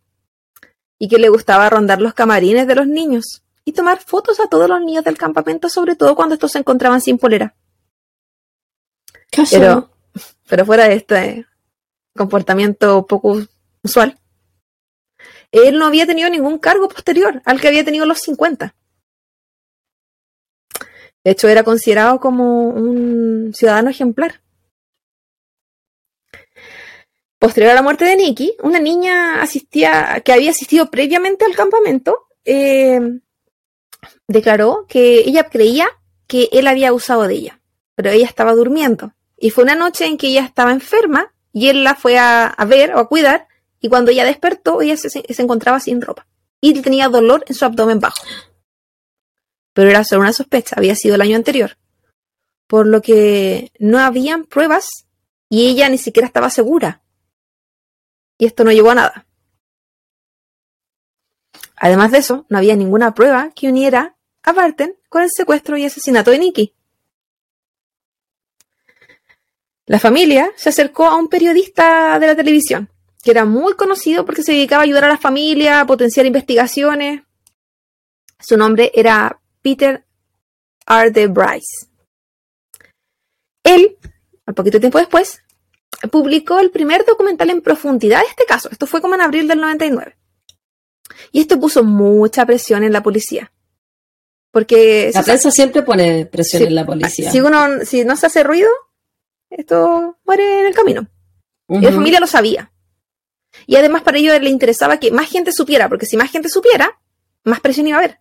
Y que le gustaba rondar los camarines de los niños y tomar fotos a todos los niños del campamento, sobre todo cuando estos se encontraban sin polera. Pero, pero fuera de este comportamiento poco usual, él no había tenido ningún cargo posterior al que había tenido en los 50. De hecho, era considerado como un ciudadano ejemplar. Posterior a la muerte de Nikki, una niña asistía, que había asistido previamente al campamento, eh, declaró que ella creía que él había abusado de ella, pero ella estaba durmiendo. Y fue una noche en que ella estaba enferma y él la fue a, ver o a cuidar y cuando ella despertó ella se, se encontraba sin ropa y tenía dolor en su abdomen bajo. Pero era solo una sospecha, había sido el año anterior. Por lo que no habían pruebas y ella ni siquiera estaba segura. Y esto no llevó a nada. Además de eso, no había ninguna prueba que uniera a Barton con el secuestro y asesinato de Nicky. La familia se acercó a un periodista de la televisión, que era muy conocido porque se dedicaba a ayudar a la familia, a potenciar investigaciones. Su nombre era Peter R. de Bryce. Él, al poquito tiempo después, publicó el primer documental en profundidad de este caso. Esto fue como en abril del 99. Y esto puso mucha presión en la policía. Porque La prensa siempre pone presión en la policía. si uno si no se hace ruido, esto muere en el camino. Y la familia lo sabía. Y además para ellos le interesaba que más gente supiera, porque si más gente supiera, más presión iba a haber.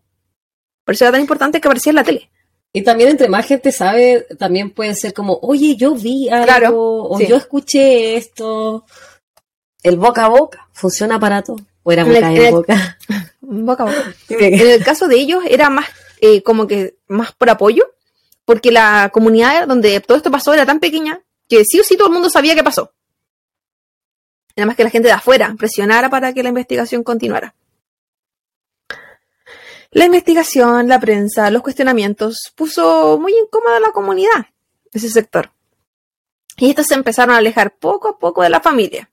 Por eso era tan importante que apareciera en la tele. Y también entre más gente sabe, también puede ser como, oye, yo vi algo, Claro, o sí. yo escuché esto. El boca a boca funciona para todo. O era boca en el- boca. [LAUGHS] Boca a boca. [LAUGHS] En el caso de ellos era más eh, como que más por apoyo, porque la comunidad donde todo esto pasó era tan pequeña que sí o sí todo el mundo sabía qué pasó. Nada más que la gente de afuera presionara para que la investigación continuara. La investigación, la prensa, los cuestionamientos puso muy incómoda a la comunidad, ese sector. Y estos se empezaron a alejar poco a poco de la familia.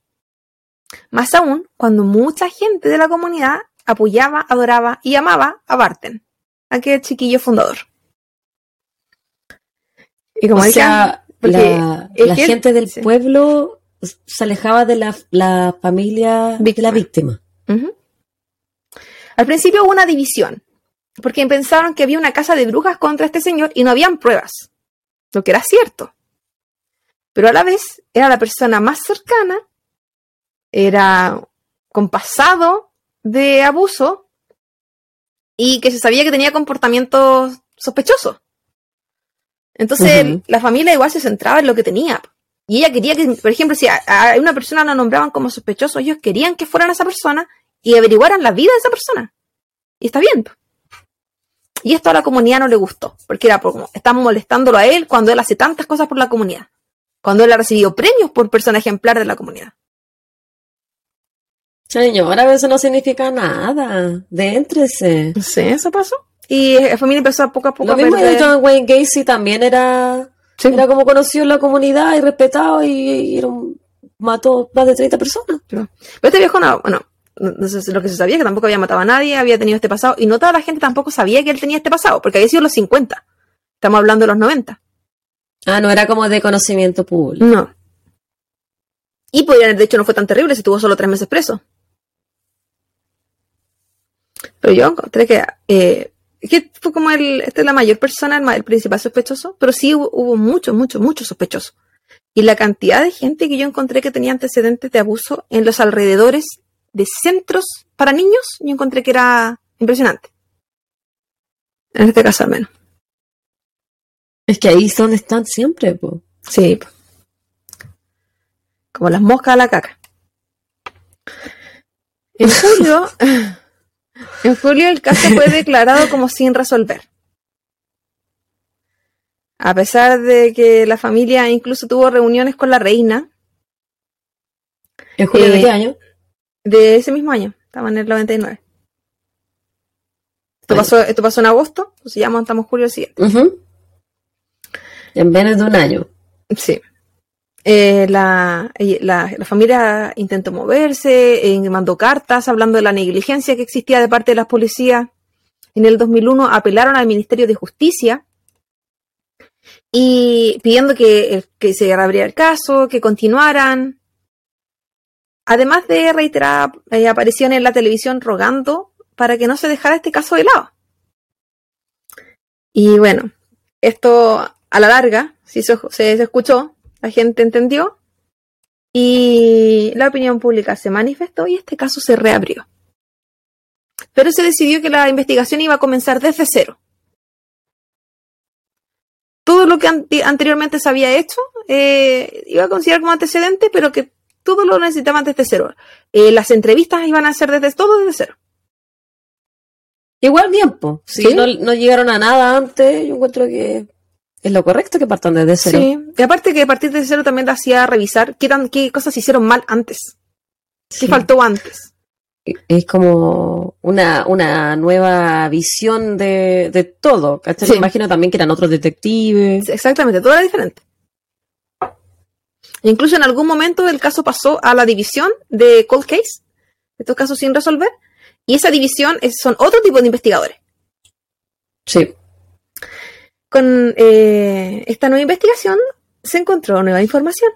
Más aún cuando mucha gente de la comunidad apoyaba, adoraba y amaba a Barton, aquel chiquillo fundador. Y como o sea, la, que gente del sí. pueblo se alejaba de la, la familia de la víctima. Al principio hubo una división, porque pensaron que había una casa de brujas contra este señor y no habían pruebas, lo que era cierto. Pero a la vez era la persona más cercana, era con pasado de abuso y que se sabía que tenía comportamientos sospechosos. Entonces la familia igual se centraba en lo que tenía. Y ella quería que, por ejemplo, si a, a una persona la nombraban como sospechoso, ellos querían que fueran esa persona y averiguaran la vida de esa persona. Y está bien. Y esto a la comunidad no le gustó, porque era como, están molestándolo a él cuando él hace tantas cosas por la comunidad. Cuando él ha recibido premios por persona ejemplar de la comunidad. Señora, eso no significa nada. Déntrese. Sí, eso pasó. Y la familia empezó a poco a poco Lo a mismo de John Wayne Gacy también era, Sí. era como conocido en la comunidad y respetado y, y era un- mató más de 30 personas. Pero este viejo no, bueno, no, sé lo que se sabía es que tampoco había matado a nadie, había tenido este pasado, y no toda la gente tampoco sabía que él tenía este pasado, porque había sido los 50. Estamos hablando de los 90. Ah, no era como de conocimiento público. No. Y podrían, de hecho, no fue tan terrible si tuvo solo tres meses preso. Pero yo encontré que, eh, que fue como el, este es la mayor persona, el, principal sospechoso, pero sí hubo, hubo mucho, mucho, mucho sospechoso. Y la cantidad de gente que yo encontré que tenía antecedentes de abuso en los alrededores de centros para niños, yo encontré que era impresionante. En este caso al menos. Es que ahí donde están siempre, po. Sí. Como las moscas a la caca. En [LAUGHS] julio, en julio el caso fue [LAUGHS] declarado como sin resolver. A pesar de que la familia incluso tuvo reuniones con la reina ¿En julio de Eh, qué año? de ese mismo año, estaba en el 99. Esto Ay. pasó, esto pasó en agosto, entonces ya estamos julio del siguiente. En menos de un año. Sí. Eh, la, la, familia intentó moverse, eh, mandó cartas hablando de la negligencia que existía de parte de las policías. En el 2001 apelaron al Ministerio de Justicia y pidiendo que, que se reabriera el caso, que continuaran. Además de reiteradas eh, apariciones en la televisión rogando para que no se dejara este caso de lado. Y bueno, esto a la larga, si se, se escuchó, la gente entendió y la opinión pública se manifestó y este caso se reabrió. Pero se decidió que la investigación iba a comenzar desde cero. Todo lo que ante- anteriormente se había hecho eh, iba a considerar como antecedente, pero que todo lo necesitaban desde cero. Eh, las entrevistas iban a ser desde todo desde cero. Igual bien, po. Si Sí. no, no llegaron a nada antes, yo encuentro que es lo correcto que partan desde cero. Sí. Y aparte que a partir de cero también te hacía revisar qué, tan, qué cosas se hicieron mal antes. ¿Qué faltó antes? Es como una, una nueva visión de, de todo. ¿cachai? Sí. Me imagino también que eran otros detectives. Exactamente, todo era diferente. Incluso en algún momento el caso pasó a la división de cold case, estos casos sin resolver, y esa división es- son otro tipo de investigadores. Sí. Con eh, esta nueva investigación se encontró nueva información.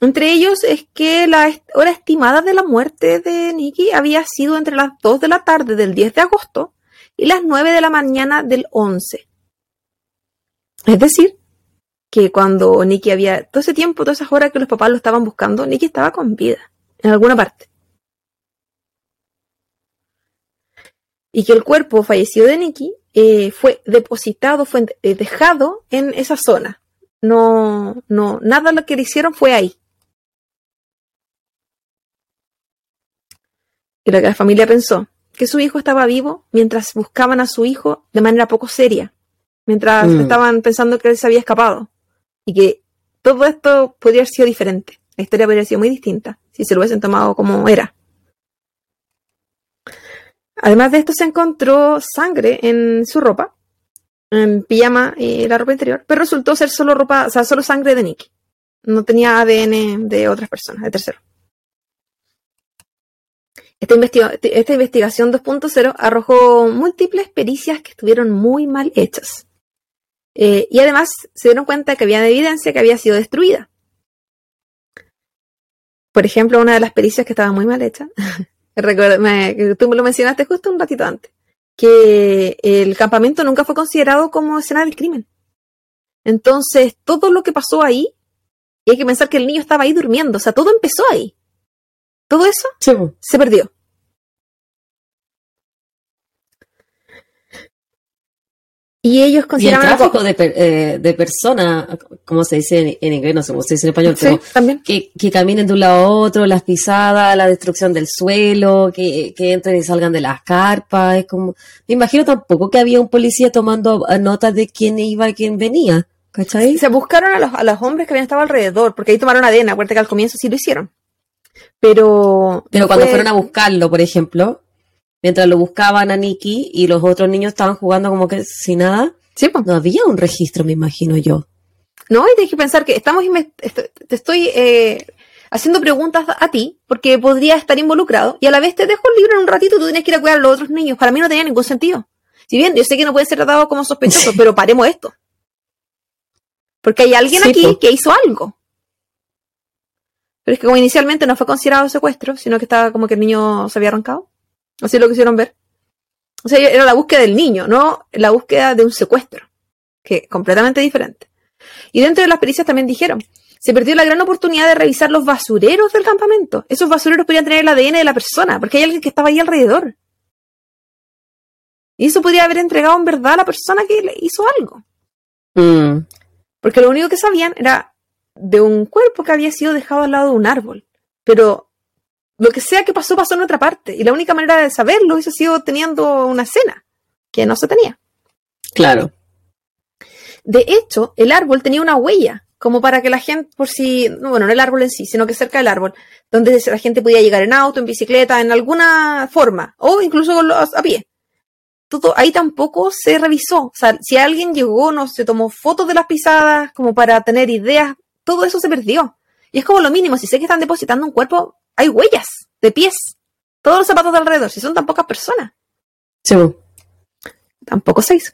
Entre ellos es que la hora estimada de la muerte de Nikki había sido entre las 2 de la tarde del 10 de agosto y las 9 de la mañana del 11. Es decir, que cuando Nicky había, todo ese tiempo, todas esas horas que los papás lo estaban buscando, Nicky estaba con vida, en alguna parte. Y que el cuerpo fallecido de Nicky eh, fue depositado, fue eh, dejado en esa zona. No, no, nada lo que le hicieron fue ahí. Y lo que la familia pensó, que su hijo estaba vivo mientras buscaban a su hijo de manera poco seria, mientras Mm. estaban pensando que él se había escapado. Y que todo esto podría haber sido diferente. La historia podría haber sido muy distinta si se lo hubiesen tomado como era. Además de esto, se encontró sangre en su ropa, en pijama y la ropa interior, pero resultó ser solo ropa, o sea, solo sangre de Nicky. No tenía ADN de otras personas, de investiga- esta investigación 2.0 arrojó múltiples pericias que estuvieron muy mal hechas. Eh, y además se dieron cuenta que había evidencia que había sido destruida. Por ejemplo, una de las pericias que estaba muy mal hecha, [LAUGHS] recuerda- me- tú me lo mencionaste justo un ratito antes, que el campamento nunca fue considerado como escena del crimen. Entonces, todo lo que pasó ahí, y hay que pensar que el niño estaba ahí durmiendo, o sea, todo empezó ahí. Todo eso Sí, se perdió. Y ellos Y el consideraban tráfico de, per- eh, de personas, como se dice en, en inglés, no sé cómo se dice en español, Sí, pero también. que, que caminen de un lado a otro, las pisadas, la destrucción del suelo, que, que entren y salgan de las carpas. Es como, me imagino tampoco que había un policía tomando notas de quién iba y quién venía. ¿Cachai? Se buscaron a los, a los hombres que habían estado alrededor, porque ahí tomaron ADN, acuérdate que al comienzo sí lo hicieron. Pero. Pero cuando fue- fueron a buscarlo, por ejemplo, mientras lo buscaban a Nicky y los otros niños estaban jugando como que sin nada, Sí, pues. no había un registro, me imagino yo. No, y tienes que pensar que estamos te estoy eh, haciendo preguntas a ti, porque podría estar involucrado, y a la vez te dejo el libro en un ratito y tú tienes que ir a cuidar a los otros niños. Para mí no tenía ningún sentido. Si bien yo sé que no puede ser tratado como sospechoso, [LAUGHS] pero paremos esto. Porque hay alguien Sí, aquí que hizo algo. Pero es que como inicialmente no fue considerado secuestro, sino que estaba como que el niño se había arrancado. Así lo quisieron ver. O sea, era la búsqueda del niño, no la búsqueda de un secuestro. Que completamente diferente. Y dentro de las pericias también dijeron, se perdió la gran oportunidad de revisar los basureros del campamento. Esos basureros podrían tener el ADN de la persona, porque hay alguien que estaba ahí alrededor. Y eso podría haber entregado en verdad a la persona que le hizo algo. Mm, Porque lo único que sabían era de un cuerpo que había sido dejado al lado de un árbol. Pero lo que sea que pasó, pasó en otra parte. Y la única manera de saberlo hubiese sido teniendo una escena, que no se tenía. claro. De hecho, el árbol tenía una huella, como para que la gente, por si, no, bueno, no el árbol en sí, sino que cerca del árbol, donde la gente podía llegar en auto, en bicicleta, en alguna forma, o incluso los- a pie. Todo, ahí tampoco se revisó. O sea, si alguien llegó, no se tomó fotos de las pisadas, como para tener ideas, todo eso se perdió. Y es como lo mínimo, si sé que están depositando un cuerpo, hay huellas de pies. Todos los zapatos de alrededor, si son tan pocas personas. Sí, po. Tampoco se hizo.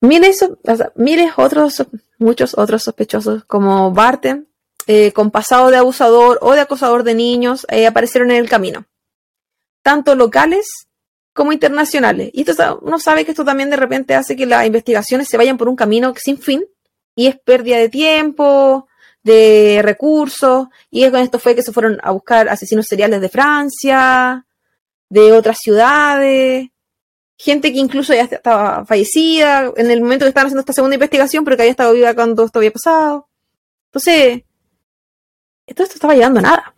Miles, o sea, miles otros, muchos otros sospechosos, como Barton, eh, con pasado de abusador o de acosador de niños, eh, aparecieron en el camino. Tanto locales como internacionales. Y esto, uno sabe que esto también de repente hace que las investigaciones se vayan por un camino sin fin y es pérdida de tiempo, de recursos, y es con esto fue que se fueron a buscar asesinos seriales de Francia, de otras ciudades, gente que incluso ya estaba fallecida en el momento que estaban haciendo esta segunda investigación, pero que había estado viva cuando esto había pasado. Entonces, todo esto estaba llegando a nada.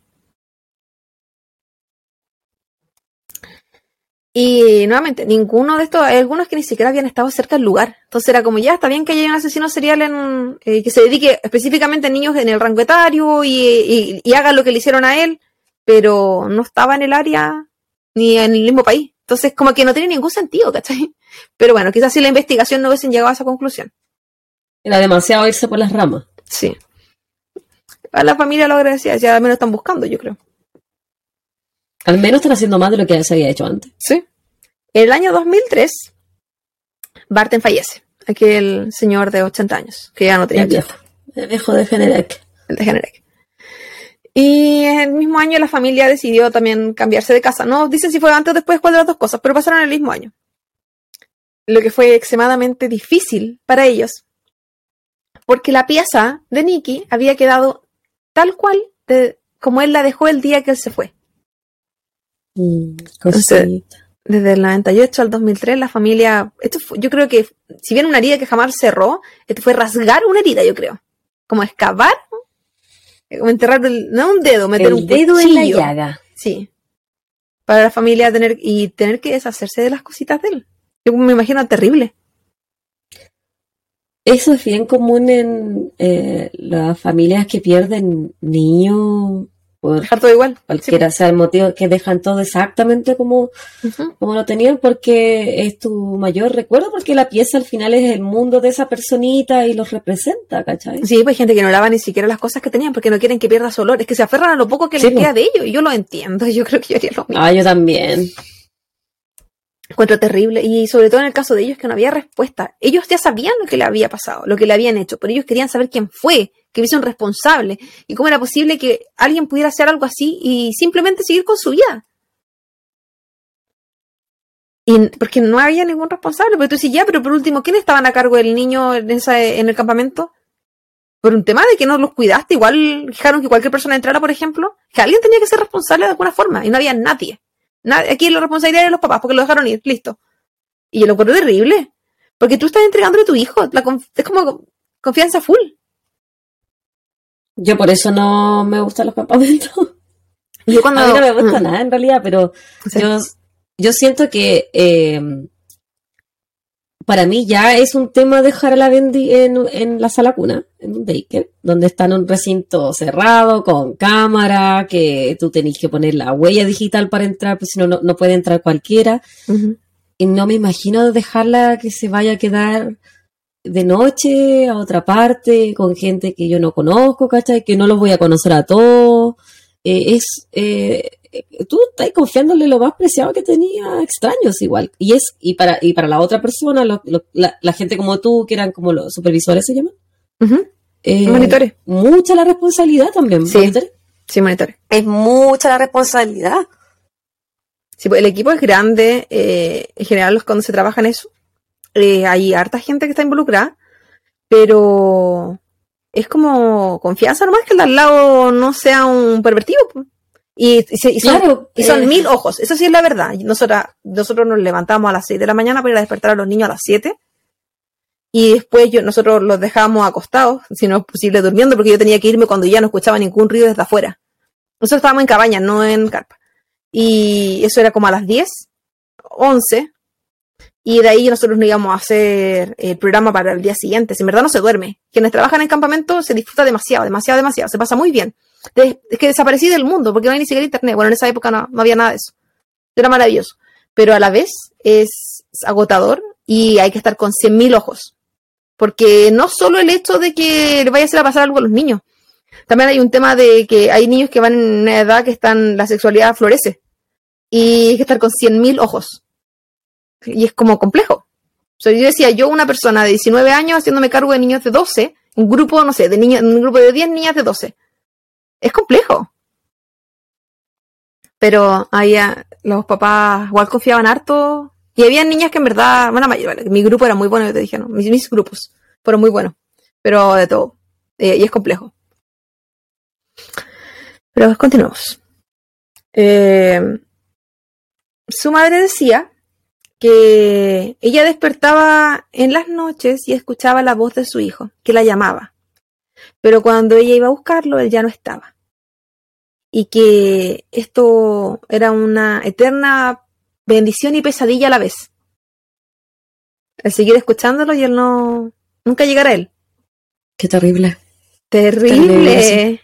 Y nuevamente, ninguno de estos, hay algunos que ni siquiera habían estado cerca del lugar. Entonces era como, ya, está bien que haya un asesino serial en, eh, que se dedique específicamente a niños en el rango etario y, y, y haga lo que le hicieron a él, pero no estaba en el área ni en el mismo país. Entonces, como que no tiene ningún sentido, ¿cachai? Pero bueno, quizás si la investigación no hubiesen llegado a esa conclusión. Era demasiado irse por las ramas. Sí. A la familia lo agradecía, decía, al menos están buscando, yo creo. Al menos están haciendo más de lo que se había hecho antes. Sí. En el año 2003, Barton fallece. Aquel señor de 80 años, que ya no tenía El viejo. El viejo de Generec. el de Generic. Y el mismo año la familia decidió también cambiarse de casa. No dicen si fue antes o después, cuál de las dos cosas, pero pasaron el mismo año. Lo que fue extremadamente difícil para ellos, porque la pieza de Nicky había quedado tal cual de, como él la dejó el día que él se fue. Mm. Desde el 98 al 2003, la familia. Esto fue- yo creo que, si bien una herida que jamás cerró, esto fue rasgar una herida, yo creo. Como excavar, eh, como enterrar, el- no un dedo, meter el un dedo en la llaga. Sí. Para la familia tener y tener que deshacerse de las cositas de él. Yo me imagino terrible. Eso es bien común en eh, las familias que pierden niños por Dejar todo igual. cualquiera sea el motivo, que dejan todo exactamente como, Sí. Ujú. como lo tenían porque es tu mayor recuerdo, porque la pieza al final es el mundo de esa personita y los representa, ¿cachai? Sí, pues hay gente que no lava ni siquiera las cosas que tenían porque no quieren que pierda su olor. Es que se aferran a lo poco que Sí, les po. queda de ellos. Y yo lo entiendo. [LAUGHS] Yo creo que yo haría lo mismo. Ah, yo también. Encuentro terrible. Y sobre todo en el caso de ellos que no había respuesta. Ellos ya sabían lo que le había pasado, lo que le habían hecho, pero ellos querían saber quién fue, que hubiese un responsable. Y cómo era posible que alguien pudiera hacer algo así y simplemente seguir con su vida. Y porque no había ningún responsable. Pero tú dices, ya, pero por último, ¿quién estaban a cargo del niño en, esa, en el campamento? Por un tema de que no los cuidaste, igual dejaron que cualquier persona entrara, por ejemplo. Que alguien tenía que ser responsable de alguna forma y no había nadie. Aquí la responsabilidad era de los papás porque lo dejaron ir, listo. Y yo lo terrible. Porque tú estás entregándole a tu hijo. La es como confianza full. Yo por eso no me gustan los campamentos. [LAUGHS] Yo cuando. A mí no me gusta Mm, nada en realidad, pero sí. yo, yo siento que eh, para mí ya es un tema dejar a la Bendy en, en la sala cuna, en un daycare, donde está en un recinto cerrado, con cámara, que tú tenés que poner la huella digital para entrar, pues si no, no, puede entrar cualquiera. Y no me imagino dejarla que se vaya a quedar de noche a otra parte con gente que yo no conozco, ¿cachai? Que no los voy a conocer a todos. Eh, es, eh, tú estás confiándole lo más preciado que tenía extraños igual. Y es, y para, y para la otra persona, lo- lo- la, la gente como tú, que eran como los supervisores se llaman. Eh, Monitores. Mucha la responsabilidad también. Sí. monitores. Sí, monitores. Es mucha la responsabilidad. Sí, pues el equipo es grande. eh, en general, cuando se trabaja en eso, eh, hay harta gente que está involucrada. Pero es como confianza nomás que el de al lado no sea un pervertido. Y, y se- y son, Claro. y son eh, mil ojos. Eso sí es la verdad. Nosotros, nosotros nos levantamos a las 6 de la mañana para ir a despertar a los niños a las 7. Y después yo, nosotros los dejábamos acostados, si no es posible durmiendo, porque yo tenía que irme cuando ya no escuchaba ningún ruido desde afuera. Nosotros estábamos en cabaña, no en carpa. Y eso era como a las 10, 11. Y de ahí nosotros nos íbamos a hacer el programa para el día siguiente. Si en verdad no se duerme. Quienes trabajan en campamento se disfruta demasiado, demasiado, demasiado. Se pasa muy bien. De- es que desaparecí del mundo porque no hay ni siquiera internet. Bueno, en esa época no, no había nada de eso. Era maravilloso. Pero a la vez es agotador y hay que estar con 100.000 ojos. Porque no solo el hecho de que le vaya a pasar algo a los niños. También hay un tema de que hay niños que van en una edad que están, la sexualidad florece. Y hay que estar con 100.000 ojos. Y es como complejo. O sea, yo decía, yo una persona de 19 años haciéndome cargo de niños de 12, un grupo, no sé, de niños, un grupo de 10 niñas de 12. Es complejo. Pero ah, los papás igual confiaban harto. Y había niñas que en verdad, bueno, mi grupo era muy bueno, yo te dije, ¿no? Mis, mis grupos fueron muy buenos. Pero de todo. Eh, y es complejo. Pero continuamos. Eh, su madre decía que ella despertaba en las noches y escuchaba la voz de su hijo, que la llamaba. Pero cuando ella iba a buscarlo, él ya no estaba. Y que esto era una eterna bendición y pesadilla a la vez. El seguir escuchándolo y él no... Nunca llegar a él. Qué terrible. Terrible. Terrible,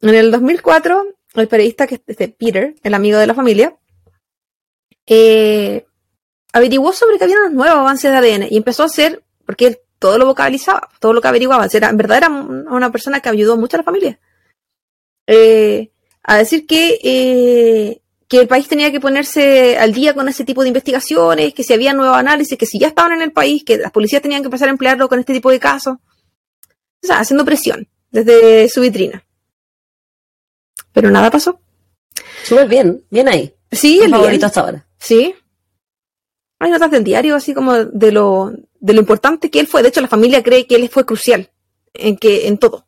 En el 2004, el periodista que este Peter, el amigo de la familia, eh, averiguó sobre que había unos nuevos avances de ADN y empezó a hacer, porque él todo lo vocalizaba, todo lo que averiguaba, era, en verdad era una persona que ayudó mucho a la familia, eh, a decir que, eh, que el país tenía que ponerse al día con ese tipo de investigaciones, que si había nuevos análisis, que si ya estaban en el país, que las policías tenían que empezar a emplearlo con este tipo de casos. O sea, haciendo presión. desde su vitrina. Pero nada pasó. Súper bien, bien ahí. Sí, el favorito bien. hasta ahora. Sí. Hay notas del diario, así como de lo, de lo importante que él fue. De hecho, la familia cree que él fue crucial en, que, en todo.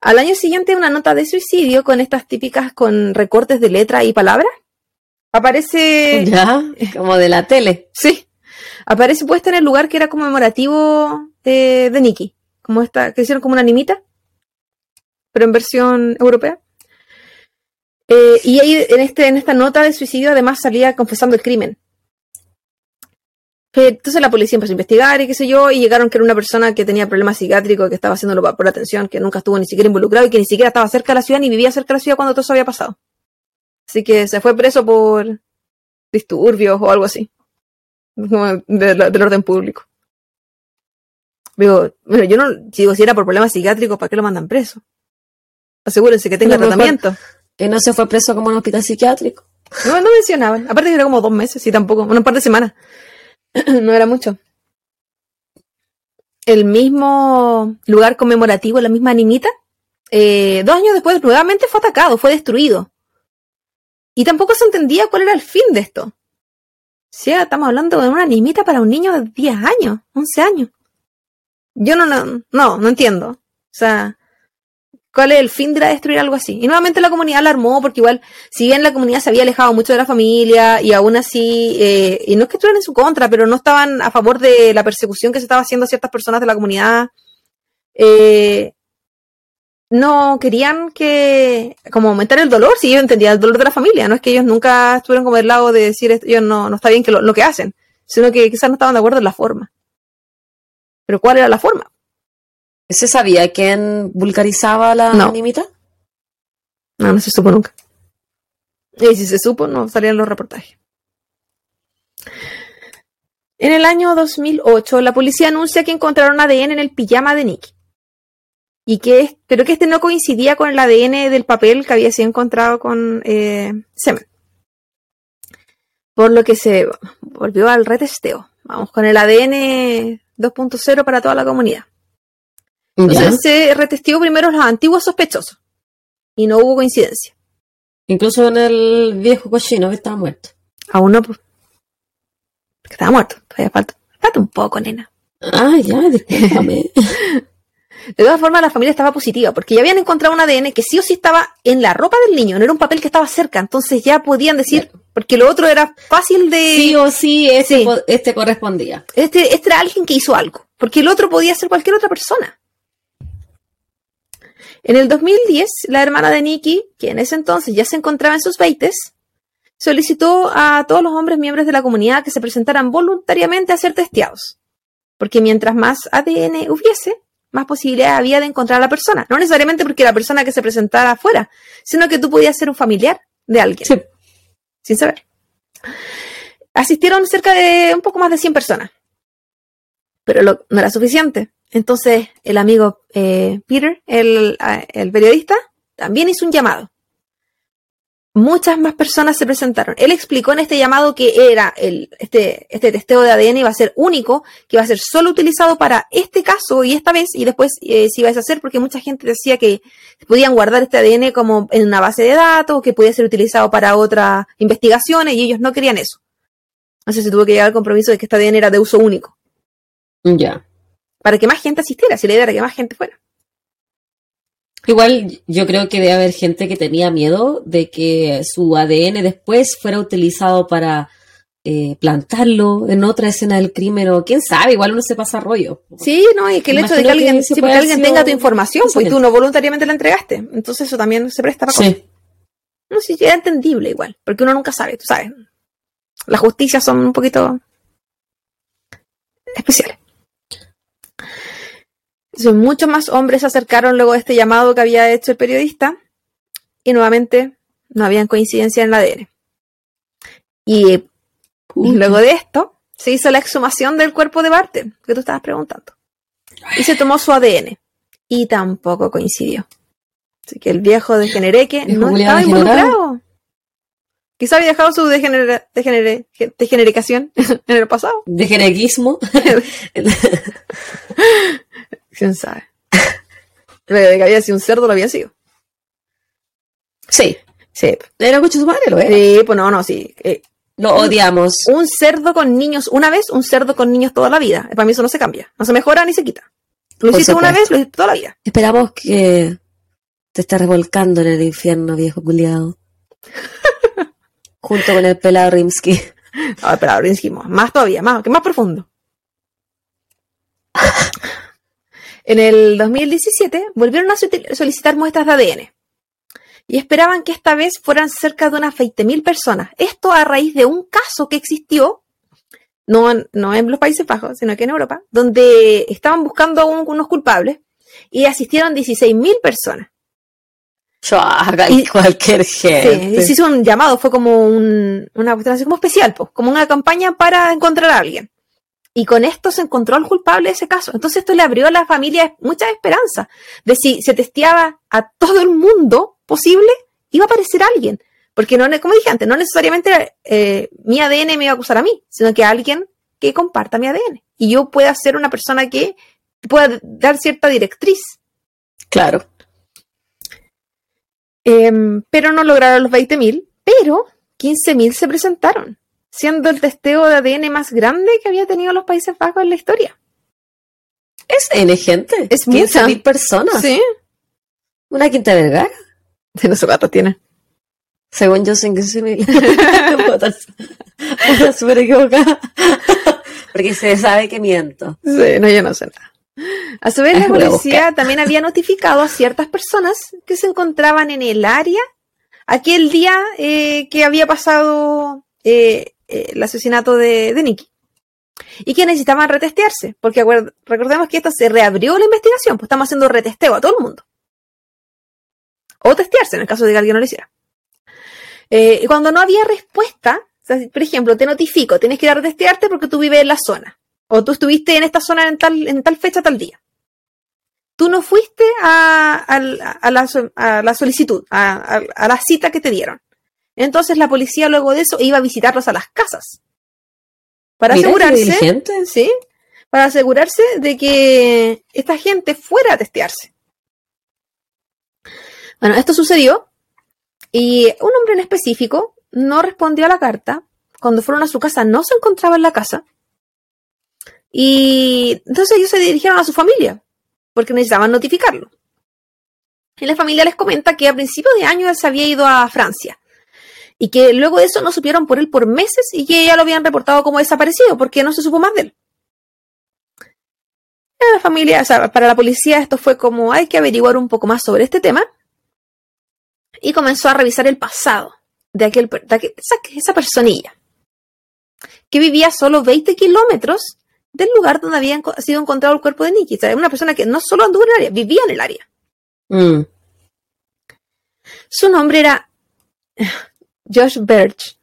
Al año siguiente, una nota de suicidio con estas típicas con recortes de letra y palabras. Aparece. [LAUGHS] Ya, como de la tele. Sí. Aparece puesta en el lugar que era conmemorativo de, de Nicky. Como esta, que hicieron como una animita. Pero en versión europea. Eh, y ahí en, este, en esta nota de suicidio además salía confesando el crimen. Entonces la policía empezó a investigar y qué sé yo, y llegaron que era una persona que tenía problemas psiquiátricos, que estaba haciéndolo por atención, que nunca estuvo ni siquiera involucrado y que ni siquiera estaba cerca de la ciudad ni vivía cerca de la ciudad cuando todo eso había pasado. Así que se fue preso por disturbios o algo así. Como de la- del orden público. Digo, bueno, yo no, digo, si era por problemas psiquiátricos, ¿para qué lo mandan preso? Asegúrense que tenga mejor- tratamiento. Que no se fue preso como en un hospital psiquiátrico. No, no mencionaban. Aparte que era como dos meses y tampoco, un par de semanas. [CLEARS THROAT] no era mucho. El mismo lugar conmemorativo, la misma animita, eh, dos años después nuevamente fue atacado, fue destruido. Y tampoco se entendía cuál era el fin de esto. Sí, estamos hablando de una animita para un niño de 10 años, 11 años. Yo no, no, no, no entiendo. O sea, ¿cuál es el fin de ir destruir algo así? Y nuevamente la comunidad alarmó porque igual si bien la comunidad se había alejado mucho de la familia y aún así, eh, y no es que estuvieran en su contra, pero no estaban a favor de la persecución que se estaba haciendo a ciertas personas de la comunidad, eh, no querían que, como aumentar el dolor, si yo entendía el dolor de la familia, no es que ellos nunca estuvieron como del lado de decir, ellos no, no está bien que lo, lo que hacen, sino que quizás no estaban de acuerdo en la forma. Pero ¿cuál era la forma? ¿Se sabía quién vulgarizaba la No. animita? No, no se supo nunca. Y si se supo, no salían los reportajes. En el año 2008, la policía anuncia que encontraron ADN en el pijama de Nicky. Y que, pero que este no coincidía con el ADN del papel que había sido encontrado con eh, semen. Por lo que se volvió al retesteo. Vamos con el ADN 2.0 para toda la comunidad. Ya. Entonces se retesteó primero los antiguos sospechosos. Y no hubo coincidencia. Incluso en el viejo cochino que estaba muerto. Aún no, pues. Porque estaba muerto. Todavía falta. Falta un poco, nena. Ah, ya, discúlpame. [LAUGHS] [LAUGHS] De todas formas, la familia estaba positiva, porque ya habían encontrado un ADN que sí o sí estaba en la ropa del niño, no era un papel que estaba cerca. Entonces ya podían decir, porque lo otro era fácil de. sí o sí, este, Sí. este correspondía. Este, este era alguien que hizo algo, porque el otro podía ser cualquier otra persona. En el 2010, la hermana de Nicky, que en ese entonces ya se encontraba en sus veites, solicitó a todos los hombres miembros de la comunidad que se presentaran voluntariamente a ser testeados. Porque mientras más ADN hubiese, más posibilidad había de encontrar a la persona. No necesariamente porque la persona que se presentara fuera, sino que tú podías ser un familiar de alguien Sí. sin saber. Asistieron cerca de un poco más de 100 personas, pero lo- no era suficiente. Entonces el amigo eh, Peter, el, a- el periodista, también hizo un llamado. Muchas más personas se presentaron. Él explicó en este llamado que era el, este, este testeo de ADN iba a ser único, que iba a ser solo utilizado para este caso y esta vez, y después eh, se iba a deshacer porque mucha gente decía que podían guardar este ADN como en una base de datos, que podía ser utilizado para otras investigaciones, y ellos no querían eso. Entonces se tuvo que llegar al compromiso de que este ADN era de uso único, Ya. Para que más gente asistiera, si la idea era que más gente fuera. Igual yo creo que debe haber gente que tenía miedo de que su ADN después fuera utilizado para eh, plantarlo en otra escena del crimen o quién sabe, igual uno se pasa rollo. Sí, no, y que el hecho de que alguien, sí, porque tenga tu información, pues y tú no voluntariamente la entregaste. Entonces eso también se presta para cosas. Sí. No sé, era entendible igual, porque uno nunca sabe, tú sabes. Las justicias son un poquito especiales. Entonces, muchos más hombres se acercaron luego de este llamado que había hecho el periodista y nuevamente no habían coincidencia en el ADN. Y, y luego de esto se hizo la exhumación del cuerpo de Barton, que tú estabas preguntando. Y se tomó su ADN y tampoco coincidió. Así que el viejo degenereque no estaba involucrado. Quizá había dejado su degenera- degenere- degenericación en el pasado. De jereguismo. [LAUGHS] ¿Quién sabe? [LAUGHS] Que había sido un cerdo, lo había sido. Sí. Sí. Era mucho su madre, lo era. Sí, pues no, no, sí. Eh, Lo odiamos. un cerdo con niños una vez, un cerdo con niños toda la vida. Para mí eso no se cambia. No se mejora ni se quita. Lo hiciste una vez, lo hiciste toda la vida. Esperamos que te estés revolcando en el infierno, viejo culiado. [LAUGHS] Junto con el pelado Rimsky. A ver, pero ahora insistimos. Más todavía, más, que más profundo. [LAUGHS] En el 2017 volvieron a solicit- solicitar muestras de ADN y esperaban que esta vez fueran cerca de unas 20.000 personas. Esto a raíz de un caso que existió, no en, no en los Países Bajos, sino que en Europa, donde estaban buscando a un- unos culpables y asistieron 16.000 personas. Chaga, Y- cualquier Sí, gente. y se hizo un llamado, fue como un- una cuestión así como especial, pues, como una campaña para encontrar a alguien. Y con esto se encontró al culpable de ese caso. Entonces esto le abrió a la familia mucha esperanza de si se testeaba a todo el mundo posible, iba a aparecer alguien. Porque, no, como dije antes, no necesariamente eh, mi ADN me iba a acusar a mí, sino que alguien que comparta mi ADN. Y yo pueda ser una persona que pueda dar cierta directriz. Claro. Em, pero no lograron los 20.000, pero 15.000 se presentaron, siendo el testeo de ADN más grande que había tenido los Países Bajos en la historia. Es N gente. Es 15.000 mucha. personas. Sí. Una quinta vergara. [LAUGHS] De no sé tiene. Según yo, [LAUGHS] puedo estar súper equivocada. [LAUGHS] Porque se sabe que miento. Sí, no, yo no sé nada. A su vez, la policía también había notificado a ciertas personas que se encontraban en el área aquel día eh, que había pasado eh, el asesinato de, de Nicky. Y que necesitaban retestearse, porque recordemos que esto se reabrió la investigación, pues estamos haciendo retesteo a todo el mundo. O testearse en el caso de que alguien no lo hiciera. Eh, y cuando no había respuesta, por ejemplo, te notifico, tienes que ir a retestearte porque tú vives en la zona o tú estuviste en esta zona en tal, en tal fecha, tal día. Tú no fuiste a, la, solicitud, a la cita que te dieron. Entonces la policía luego de eso iba a visitarlos a las casas. Para Mira asegurarse. ¿sí? Para asegurarse de que esta gente fuera a testearse. Bueno, esto sucedió y un hombre en específico no respondió a la carta. Cuando fueron a su casa no se encontraba en la casa. Y entonces ellos se dirigieron a su familia, porque necesitaban notificarlo. Y la familia les comenta que a principios de año él se había ido a Francia. Y que luego de eso no supieron por él por meses y que ya lo habían reportado como desaparecido, porque no se supo más de él. Y La familia, o sea, para la policía esto fue como hay que averiguar un poco más sobre este tema. Y comenzó a revisar el pasado de, aquel, de aquel- esa, esa personilla que vivía solo 20 kilómetros del lugar donde había sido encontrado el cuerpo de Nicky. O sea, una persona que no solo anduvo en el área, vivía en el área. Mm. Su nombre era Josh Birch.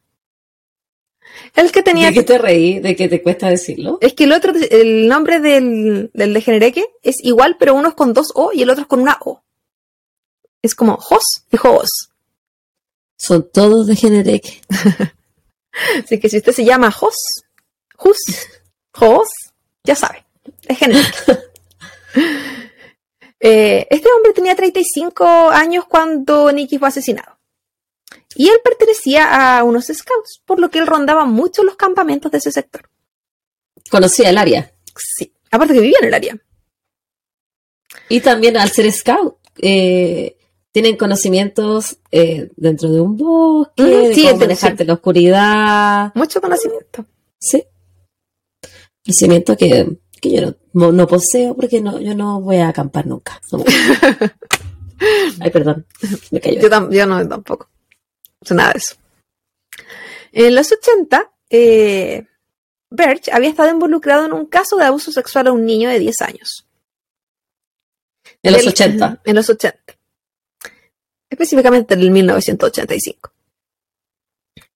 El que tenía... ¿De qué te reí? ¿De qué te cuesta decirlo? Es que el otro, el nombre del, del degenereque es igual, pero uno es con dos O y el otro es con una O. Es como Jos y Jos. Son todos de Generec. [LAUGHS] Así que si usted se llama Jos, Jus, Jos, ya sabe, es Generique. [LAUGHS] Eh, este hombre tenía 35 años cuando Nicky fue asesinado. Y él pertenecía a unos scouts, por lo que él rondaba mucho los campamentos de ese sector. Conocía el área. Sí, aparte que vivía en el área. Y también al ser scout, eh, tienen conocimientos eh, dentro de un bosque, Mm, de cómo manejarte en la oscuridad. Mucho conocimiento. Sí. Conocimiento que, que yo no, poseo porque no, yo no voy a acampar nunca. No. [LAUGHS] Ay, perdón. Me cayó. Yo, yo no tampoco. Nada de eso. En los 80, eh, Birch había estado involucrado en un caso de abuso sexual a un niño de 10 años. En los Del- 80. En los 80. Específicamente en el 1985.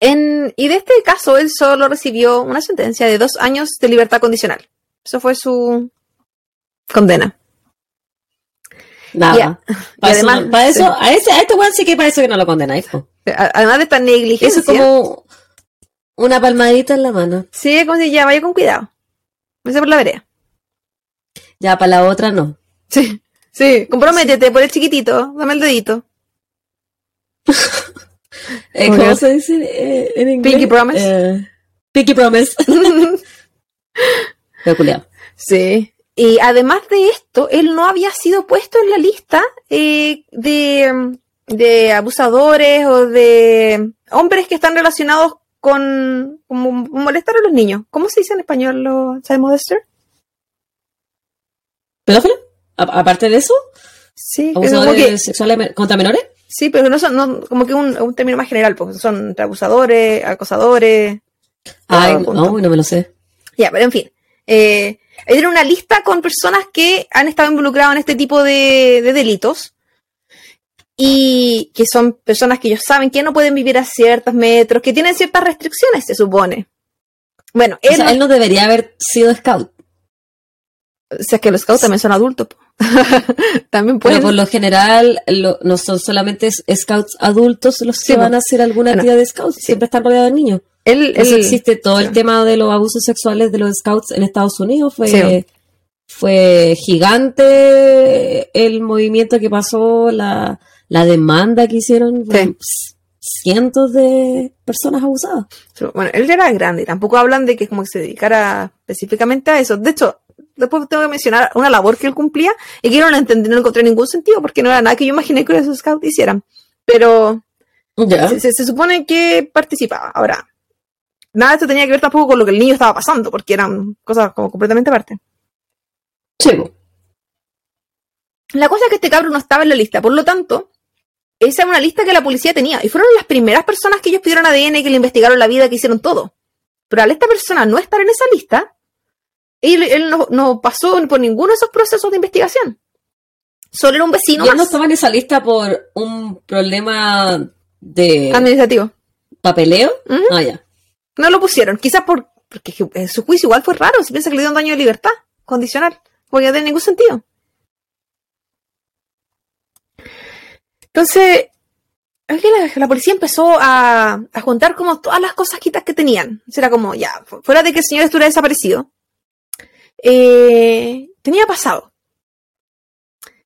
En, y de este caso, él solo recibió una sentencia de dos años de libertad condicional. Eso fue su condena. Nada. Ya. Para, Y eso, además- no- para eso, a, ese, a este weón sí que para eso que no lo condenáis. Además de esta negligencia. Eso es como una palmadita en la mano. Sí, como si ya vaya con cuidado. Vaya por la vereda. Ya para la otra no. Sí. Sí, comprométete por el chiquitito, dame el dedito. [LAUGHS] Eh, ¿Cómo se dice en inglés? Pinky Promise. Eh, Pinky Promise. [LAUGHS] Sí. Y además de esto, él no había sido puesto en la lista eh, de, de abusadores o de hombres que están relacionados con molestar a los niños. ¿Cómo se dice en español lo child molester? ¿Pedófilo? A- aparte de eso, Sí, abusadores que- sexuales contra menores. sí, pero no son no, como que un, un término más general, porque son entre abusadores, acosadores. Ay, no, no me lo sé. Ya, pero en fin. Eh, era una lista con personas que han estado involucradas en este tipo de, de delitos y que son personas que ellos saben que no pueden vivir a ciertos metros, que tienen ciertas restricciones, se supone. Bueno, O él, sea, no- él no debería haber sido scout. o sea, que los scouts también son adultos. [LAUGHS] también Pero pueden. por lo general, lo- no son solamente scouts adultos los que Sí, van a hacer alguna actividad de scouts. Siempre están rodeados de niños. él, Eso él- existe todo el tema de los abusos sexuales de los scouts en Estados Unidos. Fue, fue gigante el movimiento que pasó, la, la demanda que hicieron. fueron s- Cientos de personas abusadas. Bueno, él ya era grande, tampoco hablan de que como que se dedicara específicamente a eso. De hecho, después tengo que mencionar una labor que él cumplía y que yo no la entendí, no encontré ningún sentido, porque no era nada que yo imaginé que esos scouts hicieran. Pero se, se- se supone que participaba. Ahora, nada de esto tenía que ver tampoco con lo que el niño estaba pasando, porque eran cosas como completamente aparte. Sí. La cosa es que este cabro no estaba en la lista, por lo tanto, esa era una lista que la policía tenía. Y fueron las primeras personas que ellos pidieron ADN, que le investigaron la vida, que hicieron todo. Pero al esta persona no estar en esa lista, él, él no, no pasó por ninguno de esos procesos de investigación. Solo era un vecino Y él no estaba en esa lista por un problema de administrativo. papeleo. Ah, ya. No lo pusieron, quizás por, porque su juicio igual fue raro, si piensa que le dio un daño de libertad condicional, porque no tiene ningún sentido. Entonces, es que la, la policía empezó a, a juntar como todas las cosas quitas que tenían. O sea, Era como, ya, fu- fuera de que el señor estuviera desaparecido, eh, tenía pasado.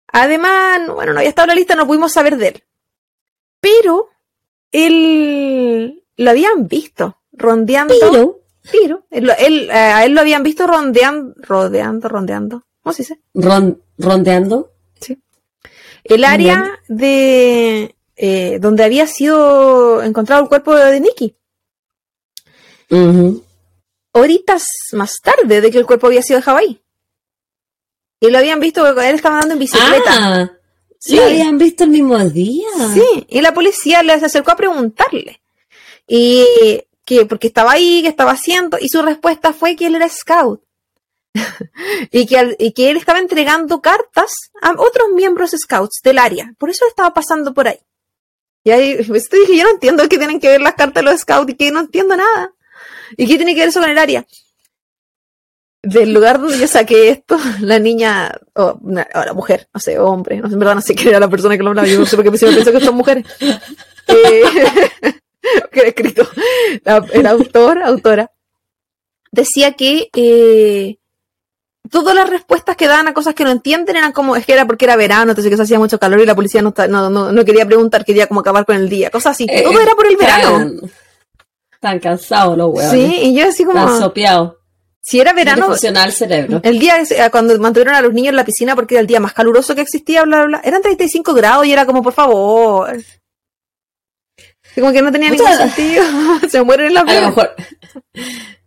Además, no- bueno, no había estado en la lista, no pudimos saber de él. Pero, él lo habían visto rondeando. Pero, Pero, él, lo- él, eh, a él lo habían visto rondeando, rodeando, rondeando. ¿Cómo se dice? ron- rondeando. El área de eh, donde había sido encontrado el cuerpo de Nicky. Horitas más tarde de que el cuerpo había sido de Hawái. Y lo habían visto, él estaba andando en bicicleta. Ah, Sí. lo habían visto el mismo día. Sí, y la policía les acercó a preguntarle. Y que porque estaba ahí, que estaba haciendo, y su respuesta fue que él era scout. [LAUGHS] y, que, al- y que él estaba entregando cartas a otros miembros scouts del área. Por eso estaba pasando por ahí. Y ahí [LAUGHS] pues, te dije, yo no entiendo qué tienen que ver las cartas de los scouts y que no entiendo nada. ¿Y qué tiene que ver eso con el área? Del lugar donde yo saqué esto, [LAUGHS] la niña, o, una- o la mujer, no sé, hombre, no sé, en verdad no sé quién era la persona que lo hablaba, yo no sé por qué siempre pienso que son mujeres. Eh, que era escrito, la- el autor, autora, decía que eh, todas las respuestas que daban a cosas que no entienden eran como, es que era porque era verano, entonces que se hacía mucho calor y la policía no, está- no, no, no quería preguntar, quería como acabar con el día, cosas así. Eh, Todo era por el verano. Están, están cansados los huevos. Sí, y yo así Están como, sopeados. si era verano, funciona el cerebro. El día eh, cuando mantuvieron a los niños en la piscina porque era el día más caluroso que existía, bla, bla, bla, eran 35 grados y era como, por favor. Como que no tenía ningún sentido. [LAUGHS] Se mueren en la A lo mejor.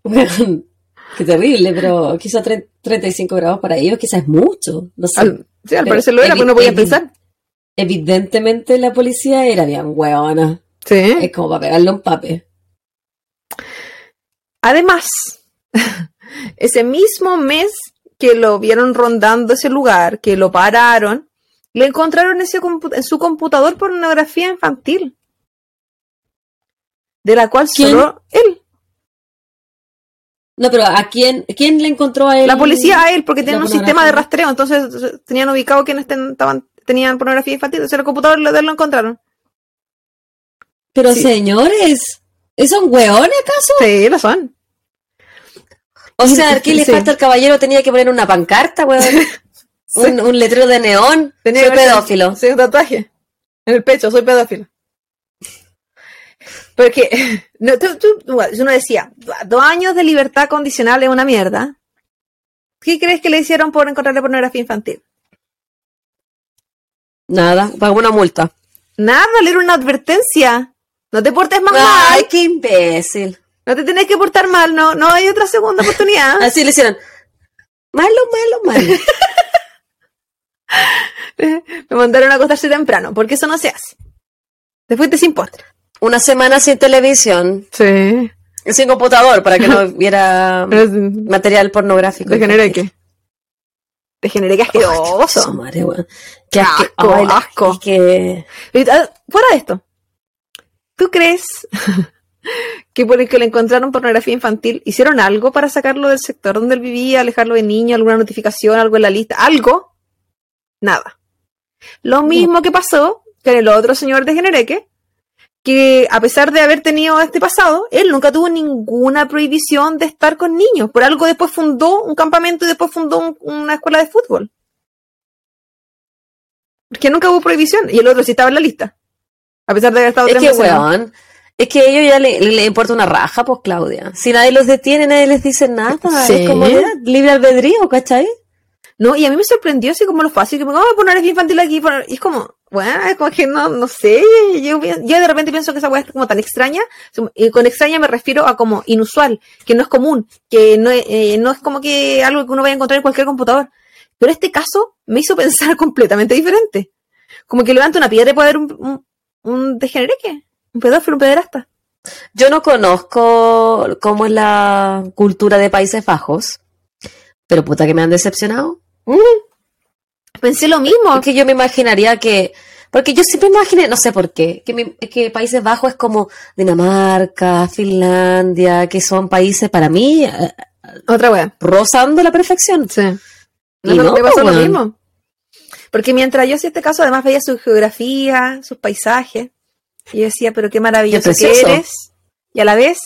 [LAUGHS] Qué terrible, pero quizá tre- 35 grados para ellos quizás es mucho. No sé. Al, sí, al Pero parecer lo era, evi- pues no podía pensar. Evidentemente la policía era bien hueona. Sí. Es como para pegarle un pape. Además, [LAUGHS] ese mismo mes que lo vieron rondando ese lugar, que lo pararon, le encontraron ese en su computador pornografía infantil. De la cual ¿Quién? solo él. No, pero ¿a quién, quién le encontró a él? La policía a él, porque la un sistema de rastreo, entonces tenían ubicado quienes ten- estaban, tenían pornografía infantil, entonces el computador lo, de él lo encontraron. Pero Sí. señores, ¿esos son hueones acaso? Sí, lo son. O sea, ¿qué le Sí. falta al caballero? Tenía que poner una pancarta, weón. [LAUGHS] Un, un letrero de neón. Tenía Soy pedófilo. Sí, un tatuaje. En el pecho, soy pedófilo. Porque [LAUGHS] no, tú, tú- uno decía, dos años de libertad condicional es una mierda. ¿Qué crees que le hicieron por encontrarle pornografía infantil? Nada, pagó una multa. Nada, leer una advertencia. No te portes más Ay, mal. qué imbécil. No te tenés que portar mal, no, no hay otra segunda oportunidad. [LAUGHS] Así le hicieron. Malo, malo, malo. [LAUGHS] Me mandaron a acostarse temprano, porque eso no se hace. Te fuiste sin postre. Una semana sin televisión. Sí. Sin computador para que no [LAUGHS] viera material pornográfico. Degeneré que. Degeneré que asqueroso. madre, weón. Qué Asco, asco. Es que ah, Fuera de esto, ¿tú crees [LAUGHS] que por el que le encontraron pornografía infantil hicieron algo para sacarlo del sector donde él vivía, alejarlo de niño, alguna notificación, algo en la lista? ¿Algo? Nada. Lo mismo que pasó con el otro señor de Genereque, que a pesar de haber tenido este pasado, él nunca tuvo ninguna prohibición de estar con niños. Por algo después fundó un campamento y después fundó un- una escuela de fútbol. Porque nunca hubo prohibición. Y el otro sí estaba en la lista. A pesar de haber estado Es tres que, es que a ellos ya le, le importa una raja, pues, Claudia. Si nadie los detiene, nadie les dice nada. Sí. Es como ya, libre albedrío, ¿cachai? No, y a mí me sorprendió así como lo fácil, que me a poner infantil aquí. Y es como, bueno, es como que no, no sé. Yo, de repente pienso que esa weá es como tan extraña. Y con extraña me refiero a como inusual, que no es común, que no, eh, no es como que algo que uno vaya a encontrar en cualquier computador. Pero este caso me hizo [LAUGHS] pensar completamente diferente. Como que levanta una piedra y puede haber un, un, un degenereque, un pedófilo, un pederasta. Yo no conozco cómo es la cultura de Países Bajos, pero puta que me han decepcionado. Pensé lo mismo. Es que yo me imaginaría que. Porque yo siempre imaginé, no sé por qué, que, me- que Países Bajos es como Dinamarca, Finlandia, que son países para mí eh, Otra weá. rozando la perfección. Sí. Y No, no, me pasó lo mismo. Porque mientras yo hacía este caso, además veía su geografía, sus paisajes, y yo decía, pero qué maravilloso Qué que eres. Y a la vez,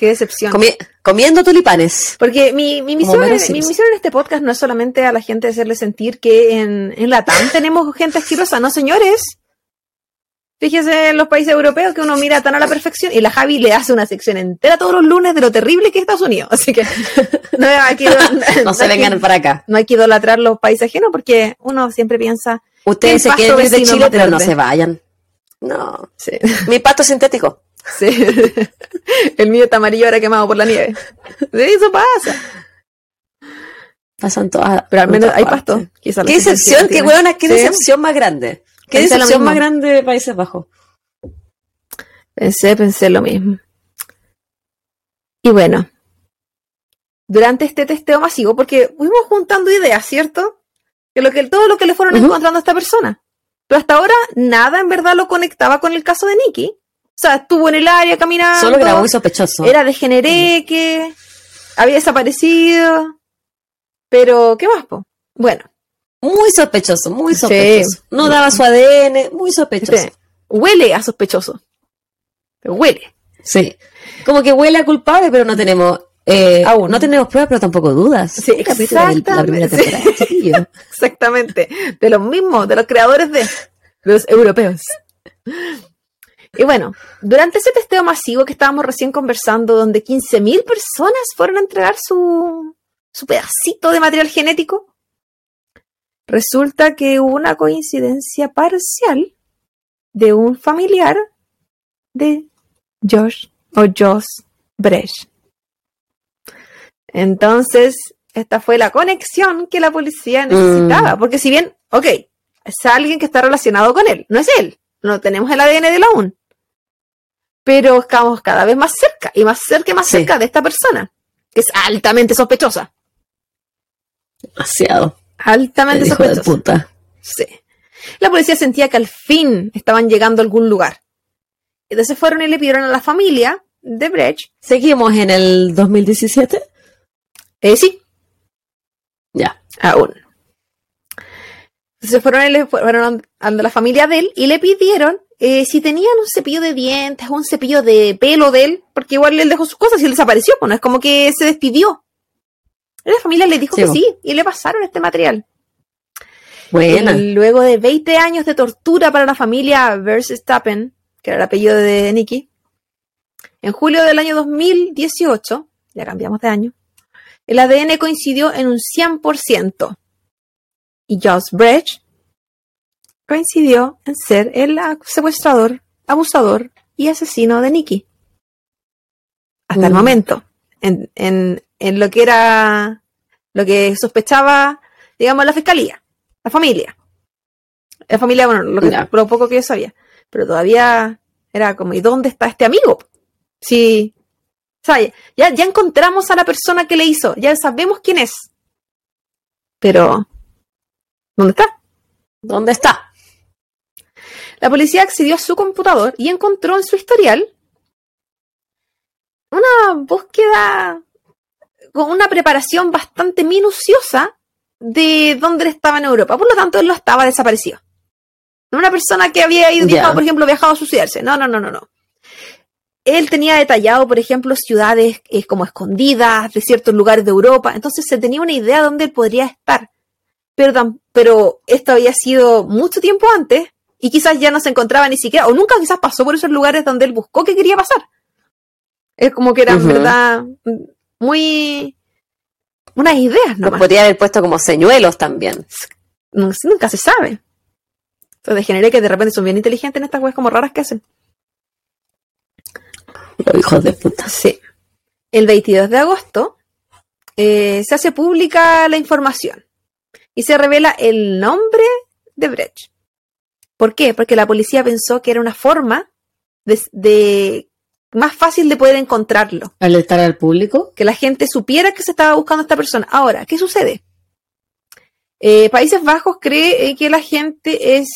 qué decepción. Comi- comiendo tulipanes. Porque mi, mi, misión, en- mi misión en este podcast no es solamente a la gente hacerle sentir que en, en Latam [LAUGHS] tenemos gente asquerosa, no señores. Fíjese en los países europeos que uno mira tan a la perfección y la Javi le hace una sección entera todos los lunes de lo terrible que es Estados Unidos. Así que no hay que, [LAUGHS] No se que- vengan para acá. no hay que idolatrar los países ajenos porque uno siempre piensa, Ustedes se pasto quieren ir de vecino Chile, pero no se vayan. No. sí, Mi pato sintético. Sí. el mío está amarillo ahora quemado por la nieve. Sí, eso pasa. Pasan todas. Pero al en menos hay partes. pasto. Qué decepción, qué huevona, qué Sí. decepción más grande. Qué Pensé decepción más grande de Países Bajos. Pensé, pensé lo mismo. Y bueno, durante este testeo masivo, porque fuimos juntando ideas, ¿cierto? Que lo que todo lo que le fueron encontrando a esta persona. Pero hasta ahora nada en verdad lo conectaba con el caso de Nicky. O sea, estuvo en el área caminando. Solo que era muy sospechoso. Era de Genereque, había desaparecido. Pero, ¿qué más, po? Bueno, Muy sospechoso, muy Sí. sospechoso. No daba su ADN, muy sospechoso. huele a sospechoso. Pero huele. Sí. Como que huele a culpable, pero no tenemos. Eh, Aún. No tenemos pruebas, pero tampoco dudas. Sí, Un capítulo de la primera exactamente, temporada. [LAUGHS] Exactamente. De los mismos, de los creadores de los europeos. Y bueno, durante ese testeo masivo que estábamos recién conversando, donde 15.000 personas fueron a entregar su, su pedacito de material genético, resulta que hubo una coincidencia parcial de un familiar de Josh o Josh Brecht. Entonces, esta fue la conexión que la policía necesitaba, porque si bien, ok, es alguien que está relacionado con él, no es él, no tenemos el ADN de la UN, pero estamos cada vez más cerca y más cerca y más Sí. cerca de esta persona, que es altamente sospechosa, Demasiado. altamente de sospechosa. puta. Sí. La policía sentía que al fin estaban llegando a algún lugar. Entonces fueron y le pidieron a la familia de Brecht, Seguimos en el 2017. eh, sí, Ya. aún. Entonces fueron, y le fueron a la familia de él y le pidieron eh, si tenían un cepillo de dientes o un cepillo de pelo de él, porque igual él dejó sus cosas y él desapareció, pues no es como que se despidió. La familia le dijo Sí, que sí y le pasaron este material. Buena. Y luego de 20 años de tortura para la familia Verstappen, que era el apellido de Nicky, en julio del año 2018, ya cambiamos de año, el ADN coincidió en un 100%. Y Josh Brecht coincidió en ser el secuestrador, abusador y asesino de Nicky. Hasta el Mm. momento. En, en, en lo que era, lo que sospechaba, digamos, la fiscalía, la familia. La familia, bueno, lo, que, Ya. lo poco que yo sabía. Pero todavía era como, ¿y dónde está este amigo? Sí. O sea, ya, ya encontramos a la persona que le hizo, ya sabemos quién es. Pero, ¿dónde está? ¿Dónde está? La policía accedió a su computador y encontró en su historial una búsqueda con una preparación bastante minuciosa de dónde él estaba en Europa. Por lo tanto, él no estaba desaparecido. No una persona que había ido, viajado, por ejemplo, viajado a suicidarse. No, no, no, no, no. Él tenía detallado, por ejemplo, ciudades eh, como escondidas de ciertos lugares de Europa. Entonces se tenía una idea de dónde él podría estar. Pero, pero esto había sido mucho tiempo antes y quizás ya no se encontraba ni siquiera, o nunca quizás pasó por esos lugares donde él buscó que quería pasar. Es como que eran, Ujú. ¿verdad? Muy... unas ideas, Nos ¿no? podría haber puesto como señuelos también. Nunca se sabe. Entonces generé que de repente son bien inteligentes en estas cosas como raras que hacen. Los hijos de puta. Sí. El 22 de agosto eh, se hace pública la información y se revela el nombre de Brecht. ¿Por qué? Porque la policía pensó que era una forma de, de- más fácil de poder encontrarlo, Alertar al público. que la gente supiera que se estaba buscando a esta persona. Ahora, ¿qué sucede? Eh, Países Bajos cree eh, que la gente es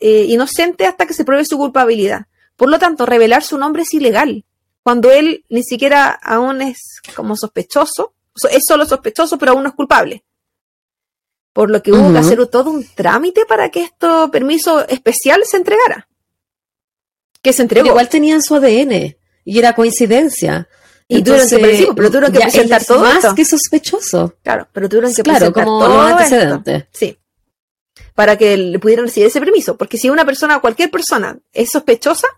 eh, inocente hasta que se pruebe su culpabilidad. Por lo tanto, revelar su nombre es ilegal. Cuando él ni siquiera aún es como sospechoso, so- es solo sospechoso, pero aún no es culpable. Por lo que hubo que hacer todo un trámite para que esto permiso especial se entregara. Que se Pero entregó. igual tenían su ADN y era coincidencia. Y tuvieron Entonces, pero tuvieron que presentar es todo más esto. que sospechoso. Claro, pero tuvieron que Claro, presentar como todo antecedentes. Sí. Para que le pudieran recibir ese permiso. Porque si una persona, cualquier persona, es sospechosa,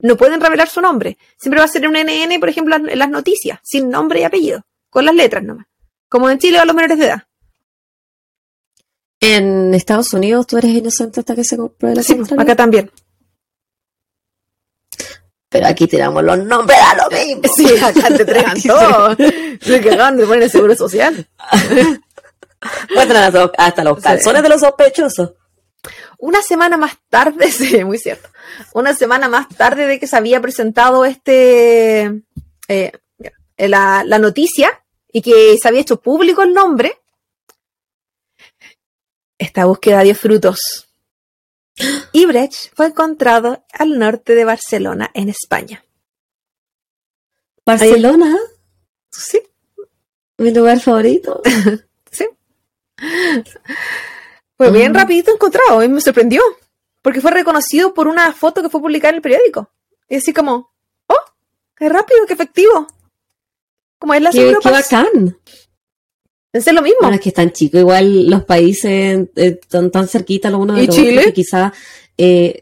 no pueden revelar su nombre. Siempre va a ser un NN, por ejemplo, en las noticias, sin nombre y apellido, con las letras nomás. Como en Chile a los menores de edad. En Estados Unidos tú eres inocente hasta que se compruebe la Sí, contraria. acá también. Pero aquí tiramos los nombres a lo [LAUGHS] mismo. Sí, [LAUGHS] acá te entregan [LAUGHS] todo. Se cagaron de poner el seguro social. Muestran hasta los, hasta los calzones de los sospechosos. Una semana más tarde, sí, muy cierto. Una semana más tarde de que se había presentado este eh, la, la noticia y que se había hecho público el nombre, esta búsqueda dio frutos. Y Brecht fue encontrado al norte de Barcelona, en España. Barcelona, Sí, mi lugar favorito. [LAUGHS] sí. Fue bien Mm. rapidito encontrado y me sorprendió, porque fue reconocido por una foto que fue publicada en el periódico. Y así como, oh, qué rápido, qué efectivo. Como es la Qué, qué bacán. Es lo mismo. Bueno, es que están chicos, igual los países eh, están tan cerquita los unos de ¿Y los Chile? otros que quizá eh,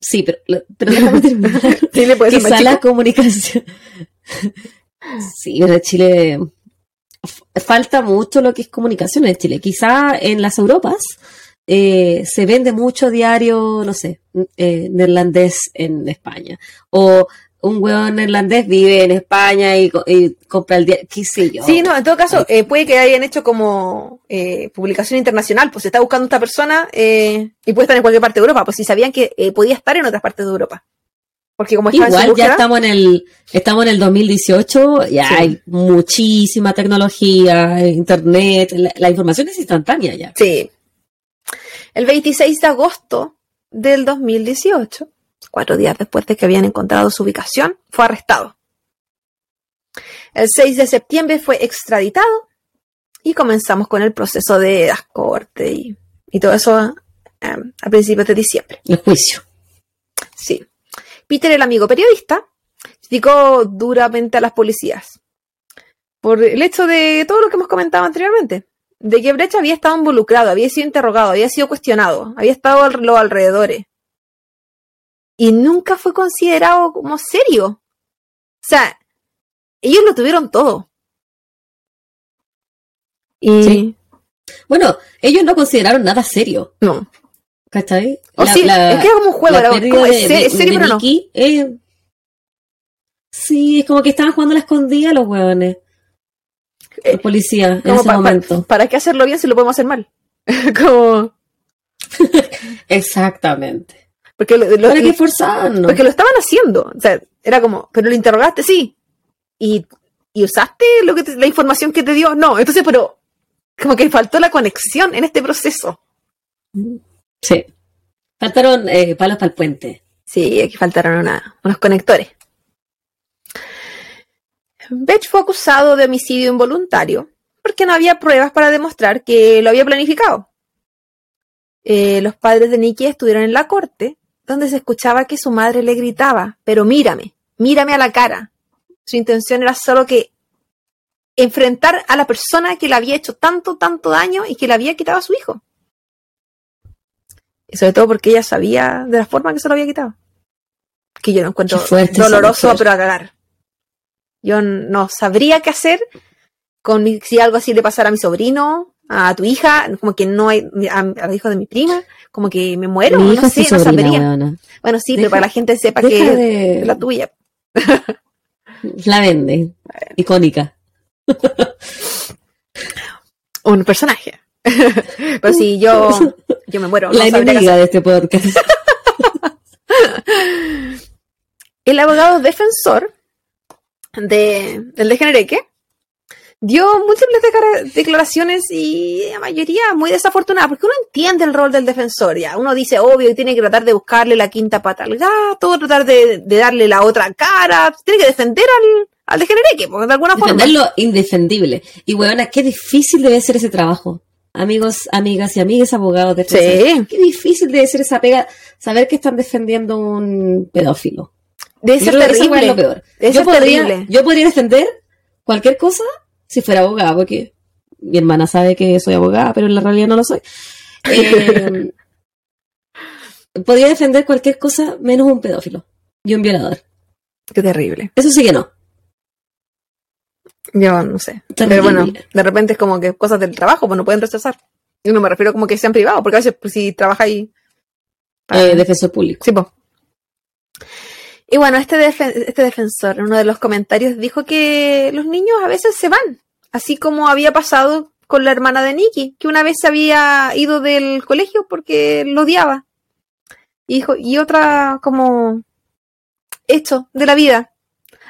sí, pero, pero. [LAUGHS] Chile puede ser quizá la chico. comunicación. [LAUGHS] sí, pero Chile falta mucho lo que es comunicación en Chile. Quizá en las Europas eh, se vende mucho diario, no sé, eh, neerlandés en España. O un hueón neerlandés vive en España y, co- y compra el diario, qué sé yo. Sí, no, en todo caso, eh, puede que hayan hecho como eh, publicación internacional, pues se está buscando esta persona eh, y puede estar en cualquier parte de Europa, pues si sabían que podía estar en otras partes de Europa. Porque como estaba en Igual ya búsqueda, estamos en el estamos en el 2018, ya Sí. hay muchísima tecnología, internet, la, la información es instantánea ya. Sí. El 26 de agosto del 2018, cuatro días después de que habían encontrado su ubicación, fue arrestado. El 6 de septiembre fue extraditado y comenzamos con el proceso de las cortes y, y todo eso eh, a principios de diciembre. El juicio. Sí. Peter, el amigo periodista, criticó duramente a las policías por el hecho de todo lo que hemos comentado anteriormente, de que Brecht había estado involucrado, había sido interrogado, había sido cuestionado, había estado a los alrededores. Y nunca fue considerado como serio. O sea, ellos lo tuvieron todo. Y Sí. Bueno, ellos no consideraron nada serio. no. ¿Cachai? O sí, es que era como un juego, la era como de- es de- serio, serio, de pero no. Eh, sí, es como que estaban jugando a la escondida los hueones. Eh, Los policías en ese pa- pa- momento. ¿Para qué hacerlo bien si lo podemos hacer mal? [LAUGHS] como [LAUGHS] Exactamente. Porque lo, lo- ¿Para qué forzarnos? porque lo estaban haciendo. O sea, era como, pero lo interrogaste, sí. Y, y usaste lo que te- la información que te dio, no. Entonces, pero como que faltó la conexión en este proceso. Sí. Faltaron eh, palos para el puente. Sí, aquí faltaron una- unos conectores. Betch fue acusado de homicidio involuntario porque no había pruebas para demostrar que lo había planificado. Eh, los padres de Nicky estuvieron en la corte, donde se escuchaba que su madre le gritaba, pero mírame, mírame a la cara. Su intención era solo que enfrentar a la persona que le había hecho tanto, tanto daño y que le había quitado a su hijo. Y sobre todo porque ella sabía de la forma que se lo había quitado. Que yo no encuentro doloroso, pero a cagar. Yo no sabría qué hacer con mi- si algo así le pasara a mi sobrino, a tu hija, como que no hay, a, a los hijos de mi prima, como que me muero, Mi no hija sé, no sabría. weona. Bueno, sí, Deja- pero para la gente sepa que de... es la tuya. [LAUGHS] La vende. Icónica. [LAUGHS] Un personaje. [LAUGHS] pero si yo, yo me muero, no la enemiga de este podcast. El abogado defensor de, del degenereque dio múltiples declaraciones y la mayoría muy desafortunadas, porque uno entiende el rol del defensor, ya. Uno dice, obvio, y tiene que tratar de buscarle la quinta pata al gato, tratar de, de darle la otra cara, tiene que defender al, al degenereque, porque de alguna forma. Defender lo indefendible. Y weona, qué difícil debe ser ese trabajo. Amigos, amigas y amigas abogados de Sí, Qué difícil debe ser esa pega, saber que están defendiendo un pedófilo. ser creo que esa weá es lo terrible. peor. Debe Yo ser podría, terrible. yo podría defender cualquier cosa si fuera abogada, porque mi hermana sabe que soy abogada, pero en la realidad no lo soy. Eh, [LAUGHS] podría defender cualquier cosa menos un pedófilo y un violador. Qué terrible. Eso sí que no. Yo no sé. Terrible. Pero bueno, de repente es como que cosas del trabajo, pues no pueden rechazar. Y no me refiero como que sean privados, porque a veces pues, si trabaja ahí. Eh, defensor público. Sí, po. Y bueno, este, defen- este defensor en uno de los comentarios dijo que los niños a veces se van, así como había pasado con la hermana de Nicky, que una vez se había ido del colegio porque lo odiaba. Y, y otra como hecho de la vida.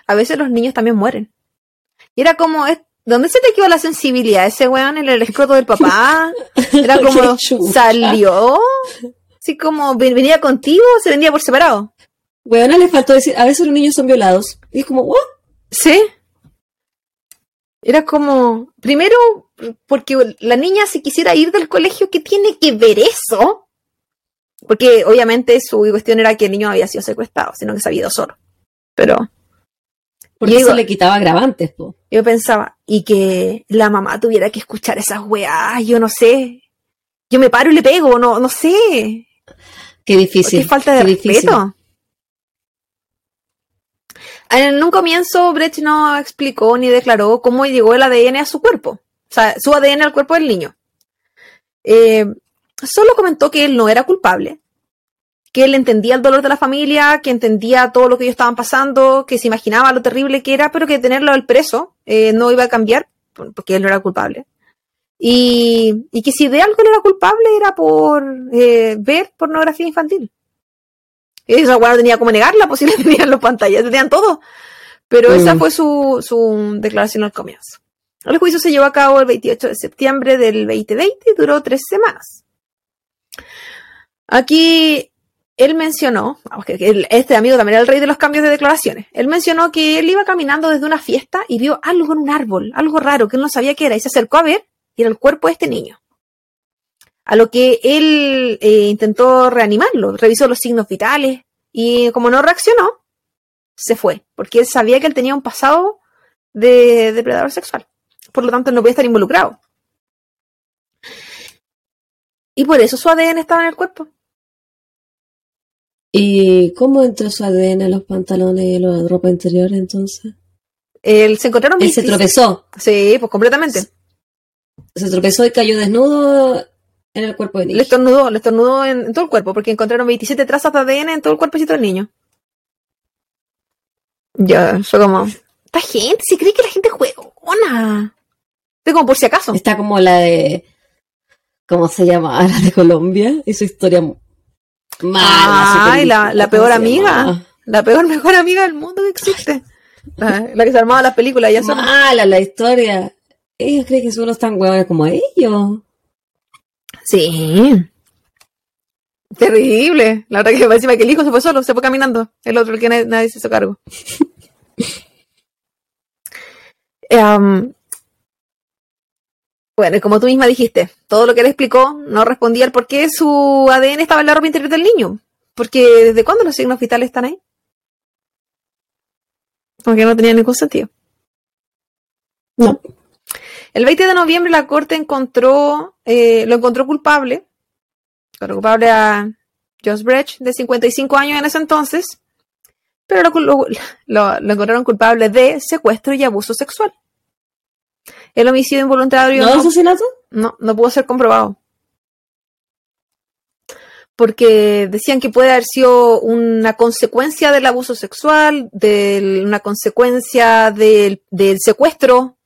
A veces los niños también mueren. Y era como, ¿dónde se te quedó la sensibilidad? Ese weón en el escroto del papá. [LAUGHS] Era como, salió. Así como, ven- venía contigo o se vendía por separado. Weona le faltó decir, a veces los niños son violados. Y es como, ¿what? Sí. Era como, primero, porque la niña si quisiera ir del colegio, ¿qué tiene que ver eso? Porque obviamente su cuestión era que el niño había sido secuestrado, sino que se había ido solo. Pero Porque Yo digo- eso le quitaba agravantes, po. yo pensaba, y que la mamá tuviera que escuchar esas weas, yo no sé. Yo me paro y le pego, no, no sé. Qué difícil. Qué falta de qué difícil. En un comienzo, Brecht no explicó ni declaró cómo llegó el ADN a su cuerpo. O sea, su ADN al cuerpo del niño. Eh, solo comentó que él no era culpable, que él entendía el dolor de la familia, que entendía todo lo que ellos estaban pasando, que se imaginaba lo terrible que era, pero que tenerlo al preso eh, no iba a cambiar, por- porque él no era culpable. Y, y que si de algo él era culpable era por eh, ver pornografía infantil. Y esa weá no tenía como negarla, pues si le tenían los pantallas, tenían todo. Pero Mm. esa fue su, su declaración al comienzo. El juicio se llevó a cabo el 28 de septiembre del 2020 y duró tres semanas. Aquí él mencionó, este amigo también era el rey de los cambios de declaraciones, él mencionó que él iba caminando desde una fiesta y vio algo en un árbol, algo raro que él no sabía qué era, y se acercó a ver y era el cuerpo de este niño. A lo que él eh, intentó reanimarlo, revisó los signos vitales y como no reaccionó, se fue, porque él sabía que él tenía un pasado de depredador sexual. Por lo tanto, no podía estar involucrado. Y por eso su ADN estaba en el cuerpo. ¿Y cómo entró su ADN en los pantalones y la ropa interior entonces? Él se encontraron Él se 26 tropezó. Sí, pues completamente. Se tropezó y cayó desnudo en el cuerpo de Le Nick. estornudó, le estornudó en, en todo el cuerpo, porque encontraron 27 trazas de ADN en todo el cuerpecito del niño. Ya, fue como. Esta gente, si cree que la gente juegona. Es como por si acaso. Está como la de. ¿Cómo se llama? [LAUGHS] La de Colombia y su historia mala. Ay, la- la ¿cómo peor se amiga. llama? La peor [LAUGHS] mejor amiga del mundo que existe. La, la que se armaba las películas, ya son. Mala la historia. Ellos creen que solo están huevones como ellos. Sí. Terrible. La verdad que encima que el hijo se fue solo, se fue caminando. El otro, el que nadie, nadie se hizo cargo. [LAUGHS] Em, bueno, y como tú misma dijiste, todo lo que él explicó no respondía al por qué su ADN estaba en la ropa interior del niño. Porque ¿desde cuándo los signos vitales están ahí? Porque no tenía ningún sentido. No. El 20 de noviembre la corte encontró, eh, lo encontró culpable, culpable a Josh Brecht, de 55 años en ese entonces, pero lo, lo- lo- lo encontraron culpable de secuestro y abuso sexual. El homicidio involuntario ¿No no, asesinato? no, no pudo ser comprobado. Porque decían que puede haber sido una consecuencia del abuso sexual, del- una consecuencia del, del secuestro,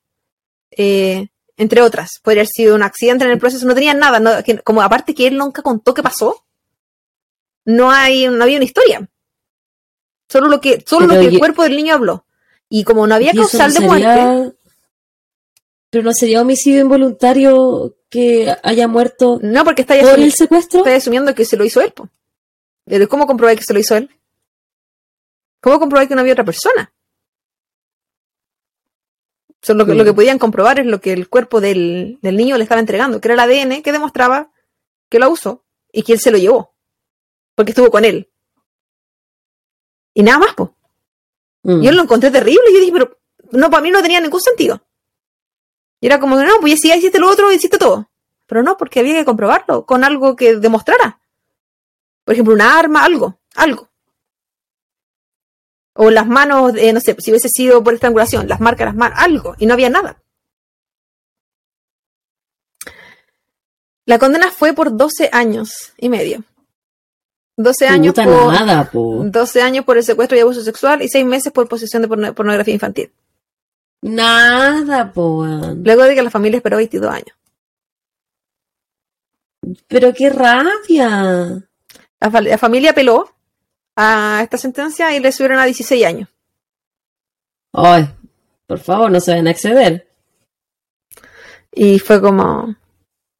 eh, entre otras. Podría haber sido un accidente en el proceso, no tenían nada, no- que- como aparte que él nunca contó qué pasó, no hay, no había una historia. Solo lo que, solo lo que el cuerpo del niño habló. Y como no había ¿Y eso causal no de muerte, Pero no sería homicidio involuntario que haya muerto no porque está por el secuestro. Estoy asumiendo que se lo hizo él. po. Pero ¿Cómo comprobé que se lo hizo él? ¿Cómo comprobé que no había otra persona? Lo, que, lo que podían comprobar es lo que el cuerpo del, del niño le estaba entregando, que era el ADN que demostraba que lo usó y que él se lo llevó. Porque estuvo con él. Y nada más. Mm. Yo lo encontré terrible y yo dije, pero no, para mí no tenía ningún sentido. Y era como, no, pues ya hiciste lo otro, hiciste todo. Pero no, porque había que comprobarlo con algo que demostrara. Por ejemplo, una arma, algo, algo. O las manos, eh, no sé, si hubiese sido por estrangulación, las marcas, las manos, algo. Y no había nada. La condena fue por 12 años y medio. 12 años por... nada, po. 12 años por el secuestro y abuso sexual y 6 meses por posesión de porno- pornografía infantil. Nada, po. Luego de que la familia esperó 22 años. Pero qué rabia. La, la familia apeló a esta sentencia y le subieron a 16 años. Ay, por favor, no se van a exceder. Y fue como,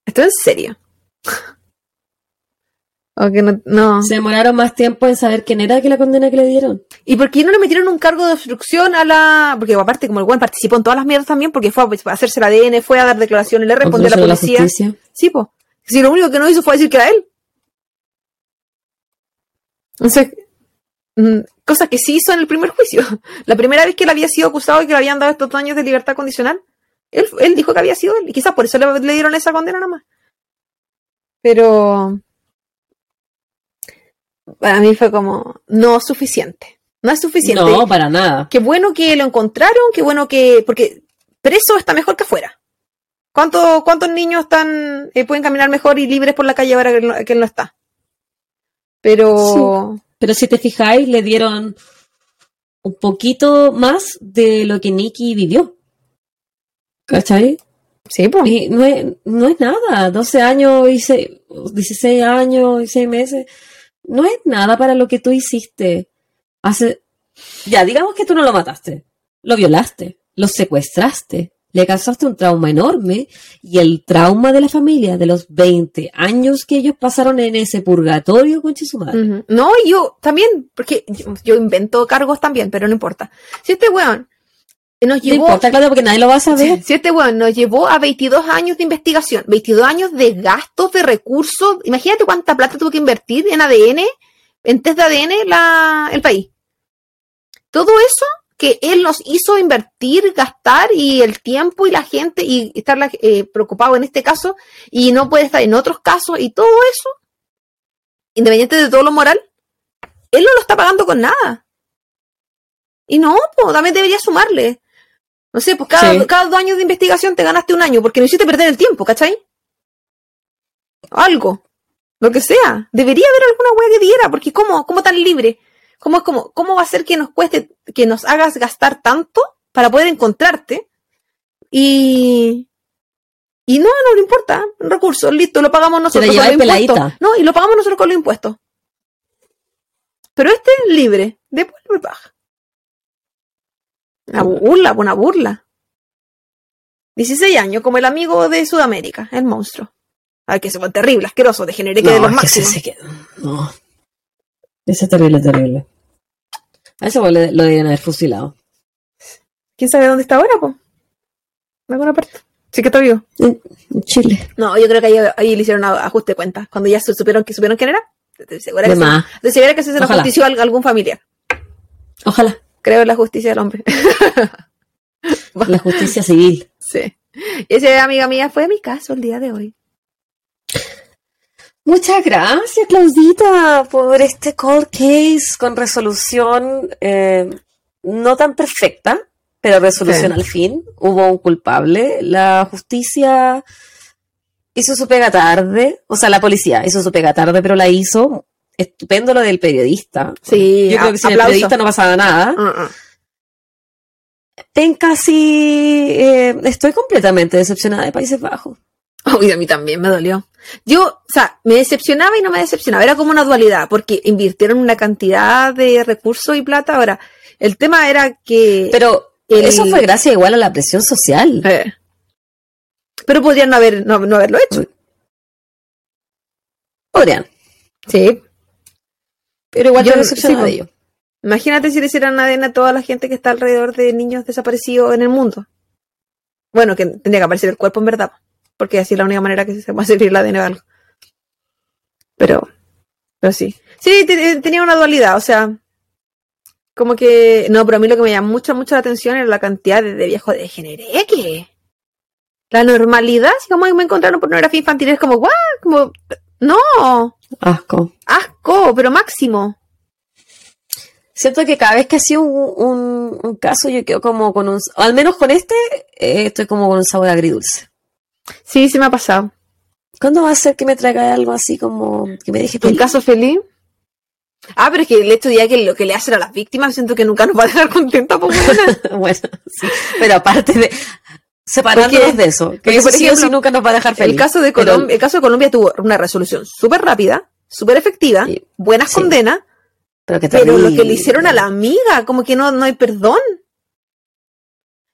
¿esto en serio? [LAUGHS] o que no, no. Se demoraron más tiempo en saber quién era que la condena que le dieron. ¿Y por qué no le metieron un cargo de obstrucción a la...? Porque aparte, como el buen participó en todas las mierdas también, porque fue a hacerse el ADN, fue a dar declaraciones, le respondió a la policía. Sí, pues. Si lo único que no hizo fue decir que era él. Entonces, cosa que sí hizo en el primer juicio. [LAUGHS] La primera vez que él había sido acusado y que le habían dado estos años de libertad condicional, él, él dijo que había sido él. Y quizás por eso le, le dieron esa condena nomás. Pero para mí fue como no suficiente. No es suficiente. No, para nada. Qué bueno que lo encontraron, qué bueno que. Porque preso está mejor que afuera. ¿Cuántos, cuántos niños están eh, pueden caminar mejor y libres por la calle ahora que él no, que él no está? Pero. Pero si te fijáis, le dieron un poquito más de lo que Nicky vivió. ¿Cachai? Sí, pues. Y no es, no es nada. 12 años y se- 16 años y 6 meses. No es nada para lo que tú hiciste. Hace. Ya, digamos que tú no lo mataste. Lo violaste. Lo secuestraste. Le causaste un trauma enorme. Y el trauma de la familia, de los 20 años que ellos pasaron en ese purgatorio, conche su madre. Ujú. No, yo también, porque yo, yo invento cargos también, pero no importa. Si este weón nos No llevó. importa, claro, porque nadie lo va a saber. Si este weón nos llevó a 22 años de investigación, 22 años de gastos, de recursos, imagínate cuánta plata tuvo que invertir en ADN, en test de ADN la, el país. Todo eso que él nos hizo invertir, gastar y el tiempo y la gente y estar eh, preocupado en este caso y no puede estar en otros casos y todo eso, independiente de todo lo moral, él no lo está pagando con nada. Y no, pues también debería sumarle. No sé, pues cada, cada dos años de investigación te ganaste un año porque no hiciste perder el tiempo, ¿cachai? Algo. Lo que sea. Debería haber alguna wea que diera, porque ¿cómo, cómo tan libre? ¿Cómo, cómo, ¿Cómo va a ser que nos cueste, que nos hagas gastar tanto para poder encontrarte? Y, y no, no le importa. Recursos, listo, lo pagamos nosotros con los impuestos. No, y lo pagamos nosotros con los impuestos. Pero este es libre. Después me paga. Una burla, una burla. 16 años, como el amigo de Sudamérica, el monstruo. Ay, que se fue terrible, asqueroso, degeneré que de los máximos. no. Ese es terrible, terrible. A ese lo, lo deben haber fusilado. ¿Quién sabe dónde está ahora, po? En alguna parte. Sí que está vivo. En, Chile. No, yo creo que ahí, le hicieron ajuste de cuenta. Cuando ya supieron que supieron quién era. Estoy segura, que, se, segura que se, lo justició a algún familiar. Ojalá. Creo en la justicia del hombre. [LAUGHS] la justicia civil. Sí. Y esa amiga mía fue mi caso el día de hoy. Muchas gracias, Claudita, por este cold case con resolución eh, no tan perfecta, pero resolución al fin. Hubo un culpable. La justicia hizo su pega tarde, o sea, la policía hizo su pega tarde, pero la hizo. Estupendo lo del periodista. Sí, yo creo que sin el periodista no pasaba nada. Uh casi eh, estoy completamente decepcionada de Países Bajos. [LAUGHS] Uy, a mí también me dolió. Yo, o sea, me decepcionaba y no me decepcionaba. Era como una dualidad, porque invirtieron una cantidad de recursos y plata. Ahora, el tema era que. Pero eso fue gracias igual a la presión social. Eh. Pero podrían no, haber, no, haberlo hecho. Podrían. Sí. Pero igual yo me decepcionaba de ello. Imagínate si le hicieran ADN a toda la gente que está alrededor de niños desaparecidos en el mundo. Bueno, que tendría que aparecer el cuerpo en verdad porque así es la única manera que se puede servir la ADN o algo. Pero, pero sí. Sí, tenía una dualidad, o sea, como que, no, pero a mí lo que me llama mucho, mucho la atención era la cantidad de, de viejos degeneré que la normalidad, si como me encontraron pornografía infantil, es como, guau, como, no. Asco. Asco, pero máximo. Siento que cada vez que ha sido un, un, caso, yo quedo como con un, al menos con este, eh, estoy como con un sabor agridulce. Sí, sí me ha pasado. ¿Cuándo va a ser que me traiga algo así como que me deje feliz? ¿Un caso feliz? Ah, pero es que el hecho de que lo que le hacen a las víctimas siento que nunca nos va a dejar contenta [LAUGHS] bueno, sí. Pero aparte de separándonos de eso, que por ejemplo, nunca nos va a dejar feliz. El caso de Colombia, el caso de Colombia tuvo una resolución súper rápida, súper efectiva, buenas condenas, pero, pero lo que le hicieron a la amiga, como que no, no hay perdón.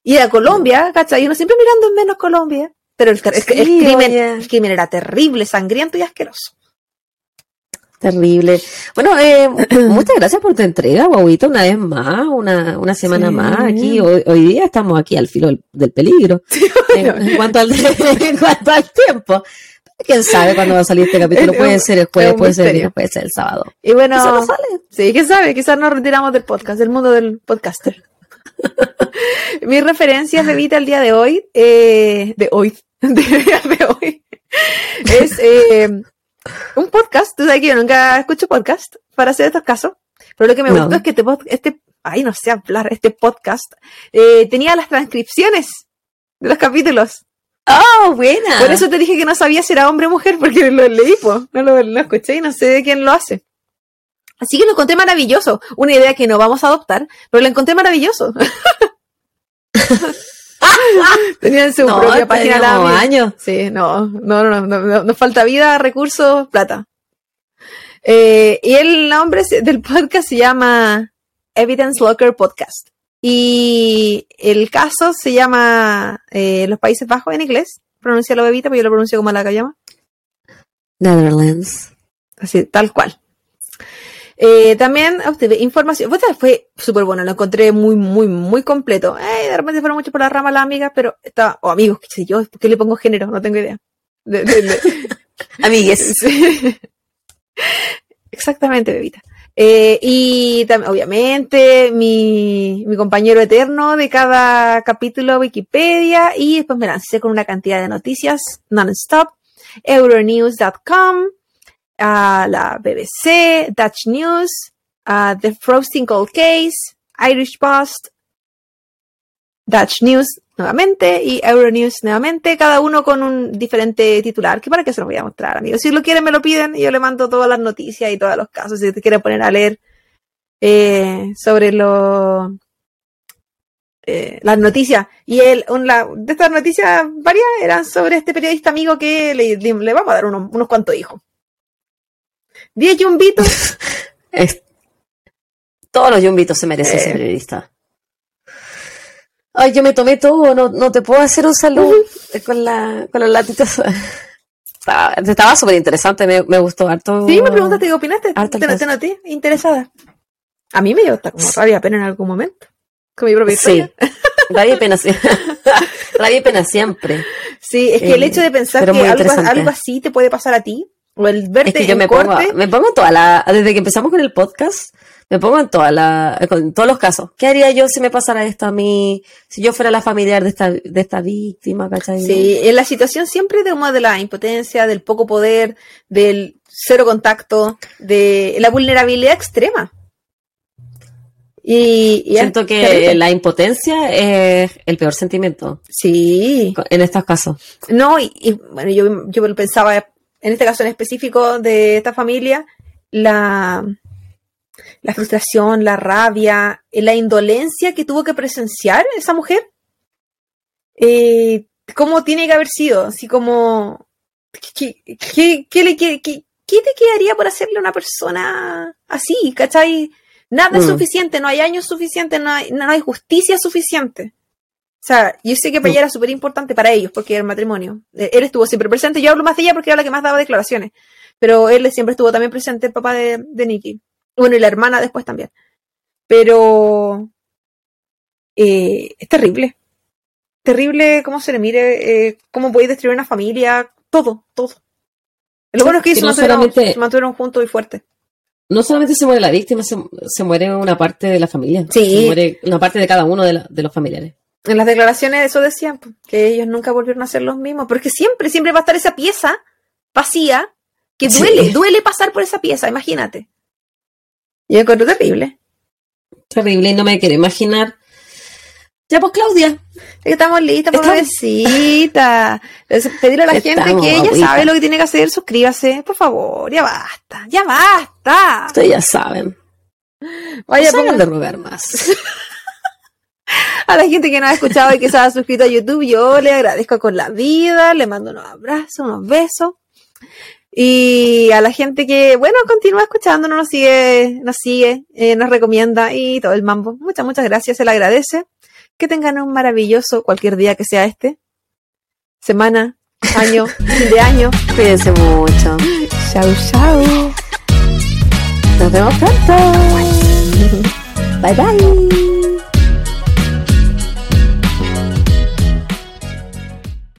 Y a Colombia, ¿cachai? Uno siempre mirando en menos Colombia. Pero el, crimen, era terrible, sangriento y asqueroso. Terrible. Bueno, eh, [CLEARS THROAT] muchas gracias por tu entrega, Guauito, una vez más, una, una semana más aquí. Hoy, hoy, día estamos aquí al filo del, peligro [LAUGHS] en, cuanto al, [LAUGHS] en cuanto al tiempo. ¿Quién sabe cuándo va a salir este capítulo? Puede ser el jueves, puede ser el viernes, puede ser el sábado. Y bueno, sí, quién sabe, quizás nos retiramos del podcast, del mundo del podcaster. [LAUGHS] Mis referencias de vida el día de hoy, eh, de hoy, [LAUGHS] de, hoy, es eh, un podcast. Tú sabes que yo nunca escucho podcast para hacer estos casos, pero lo que me gustó es que este, este, ay, no sé hablar, este podcast eh, tenía las transcripciones de los capítulos. ¡Oh, buena! Por eso te dije que no sabía si era hombre o mujer, porque lo leí, no lo, lo escuché y no sé de quién lo hace. Así que lo encontré maravilloso. Una idea que no vamos a adoptar, pero lo encontré maravilloso. [LAUGHS] [LAUGHS] Tenían su propia página la años. Sí, no, no, no, no, nos falta vida, recursos, plata. Eh, y el nombre del podcast se llama Evidence Locker Podcast. Y el caso se llama eh, Los Países Bajos en inglés. Pronuncia lo bebita, pero yo lo pronuncio como la que llama. Netherlands. Así, tal cual. Eh, también obtuve información, fue súper bueno, lo encontré muy, muy, muy completo. Eh, de repente fueron mucho por la rama las amigas, pero estaba, o amigos, qué sé yo, ¿por qué le pongo género? No tengo idea. [LAUGHS] Amigues. [LAUGHS] Exactamente, bebita. Eh, y tam- obviamente mi, mi compañero eterno de cada capítulo Wikipedia y después me lancé con una cantidad de noticias non-stop, euronews.com, a la BBC, Dutch News, a The Frosting Cold Case, Irish Post, Dutch News nuevamente y Euronews nuevamente, cada uno con un diferente titular, que para qué se los voy a mostrar, amigos. Si lo quieren, me lo piden y yo le mando todas las noticias y todos los casos, si te quieren poner a leer eh, sobre lo, eh, las noticias. Y él, de estas noticias, varias eran sobre este periodista amigo que le, vamos a dar unos cuantos hijos. 10 yumbitos. [LAUGHS] Es- Todos los yumbitos se merecen Eh. ese periodista. Ay, yo me tomé todo, no, no te puedo hacer un saludo con, la, con los latitos. [LAUGHS] Estaba estaba súper interesante, me, me gustó harto. Sí, me preguntaste qué opinaste. Harto Te, noté interesada. A mí me dio hasta como rabia pena en algún momento. Con mi propia Sí, historia. [LAUGHS] rabia y pena, rabia y pena siempre. Sí, es que el Eh, hecho de pensar que algo así te puede pasar a ti, o el verte Es que yo en me pongo, me pongo en toda la, desde que empezamos con el podcast, me pongo en toda la, en todos los casos. ¿Qué haría yo si me pasara esto a mí? Si yo fuera la familiar de esta, de esta víctima, ¿cachai? Sí, en la situación siempre de, como de la impotencia, del poco poder, del cero contacto, de la vulnerabilidad extrema. Y, Siento que terrible. la impotencia es el peor sentimiento Sí, en estos casos. no, y, y, bueno, yo, yo lo pensaba en este caso en específico de esta familia, la, la frustración, la rabia, eh, la indolencia que tuvo que presenciar esa mujer. Eh, ¿Cómo tiene que haber sido? Así como, ¿qué, te quedaría por hacerle a una persona así? ¿Cachai? Nada es Mm. suficiente, no hay años suficientes, no hay, no hay justicia suficiente. O sea, yo sé que para Mm. ella era súper importante para ellos, porque era el matrimonio. Eh, Él estuvo siempre presente, yo hablo más de ella porque era la que más daba declaraciones, pero él siempre estuvo también presente, el papá de, de Nicky. Bueno, y la hermana después también. Pero eh, es terrible. Terrible cómo se le mire, eh, cómo puede destruir una familia, todo, todo. Lo bueno es que se, mantuvieron, juntos y fuertes. No solamente se muere la víctima, se, se muere una parte de la familia. Sí. Se muere una parte de cada uno de, la- de los familiares. En las declaraciones eso decían, pues, que ellos nunca volvieron a ser los mismos, porque siempre, siempre va a estar esa pieza vacía que Sí. duele, duele pasar por esa pieza, imagínate. Yo encuentro terrible. Terrible y no me quiero imaginar. Ya pues Claudia, Estamos listas, pobrecita. Pedirle a la gente que ella sabe lo que tiene que hacer, suscríbase, por favor, ya basta, ya basta. ustedes ya saben. Vaya, no pongan- de rogar más. [LAUGHS] a la gente que no ha escuchado y que se ha suscrito a YouTube, yo le agradezco con la vida, le mando unos abrazos, unos besos. Y a la gente que, bueno, continúa escuchándonos, nos sigue, nos sigue, eh, nos recomienda y todo el mambo. Muchas, muchas gracias, se le agradece. Que tengan un maravilloso cualquier día que sea este. Semana, año, fin de año. Cuídense mucho. Chau, chau. Nos vemos pronto. Bye bye.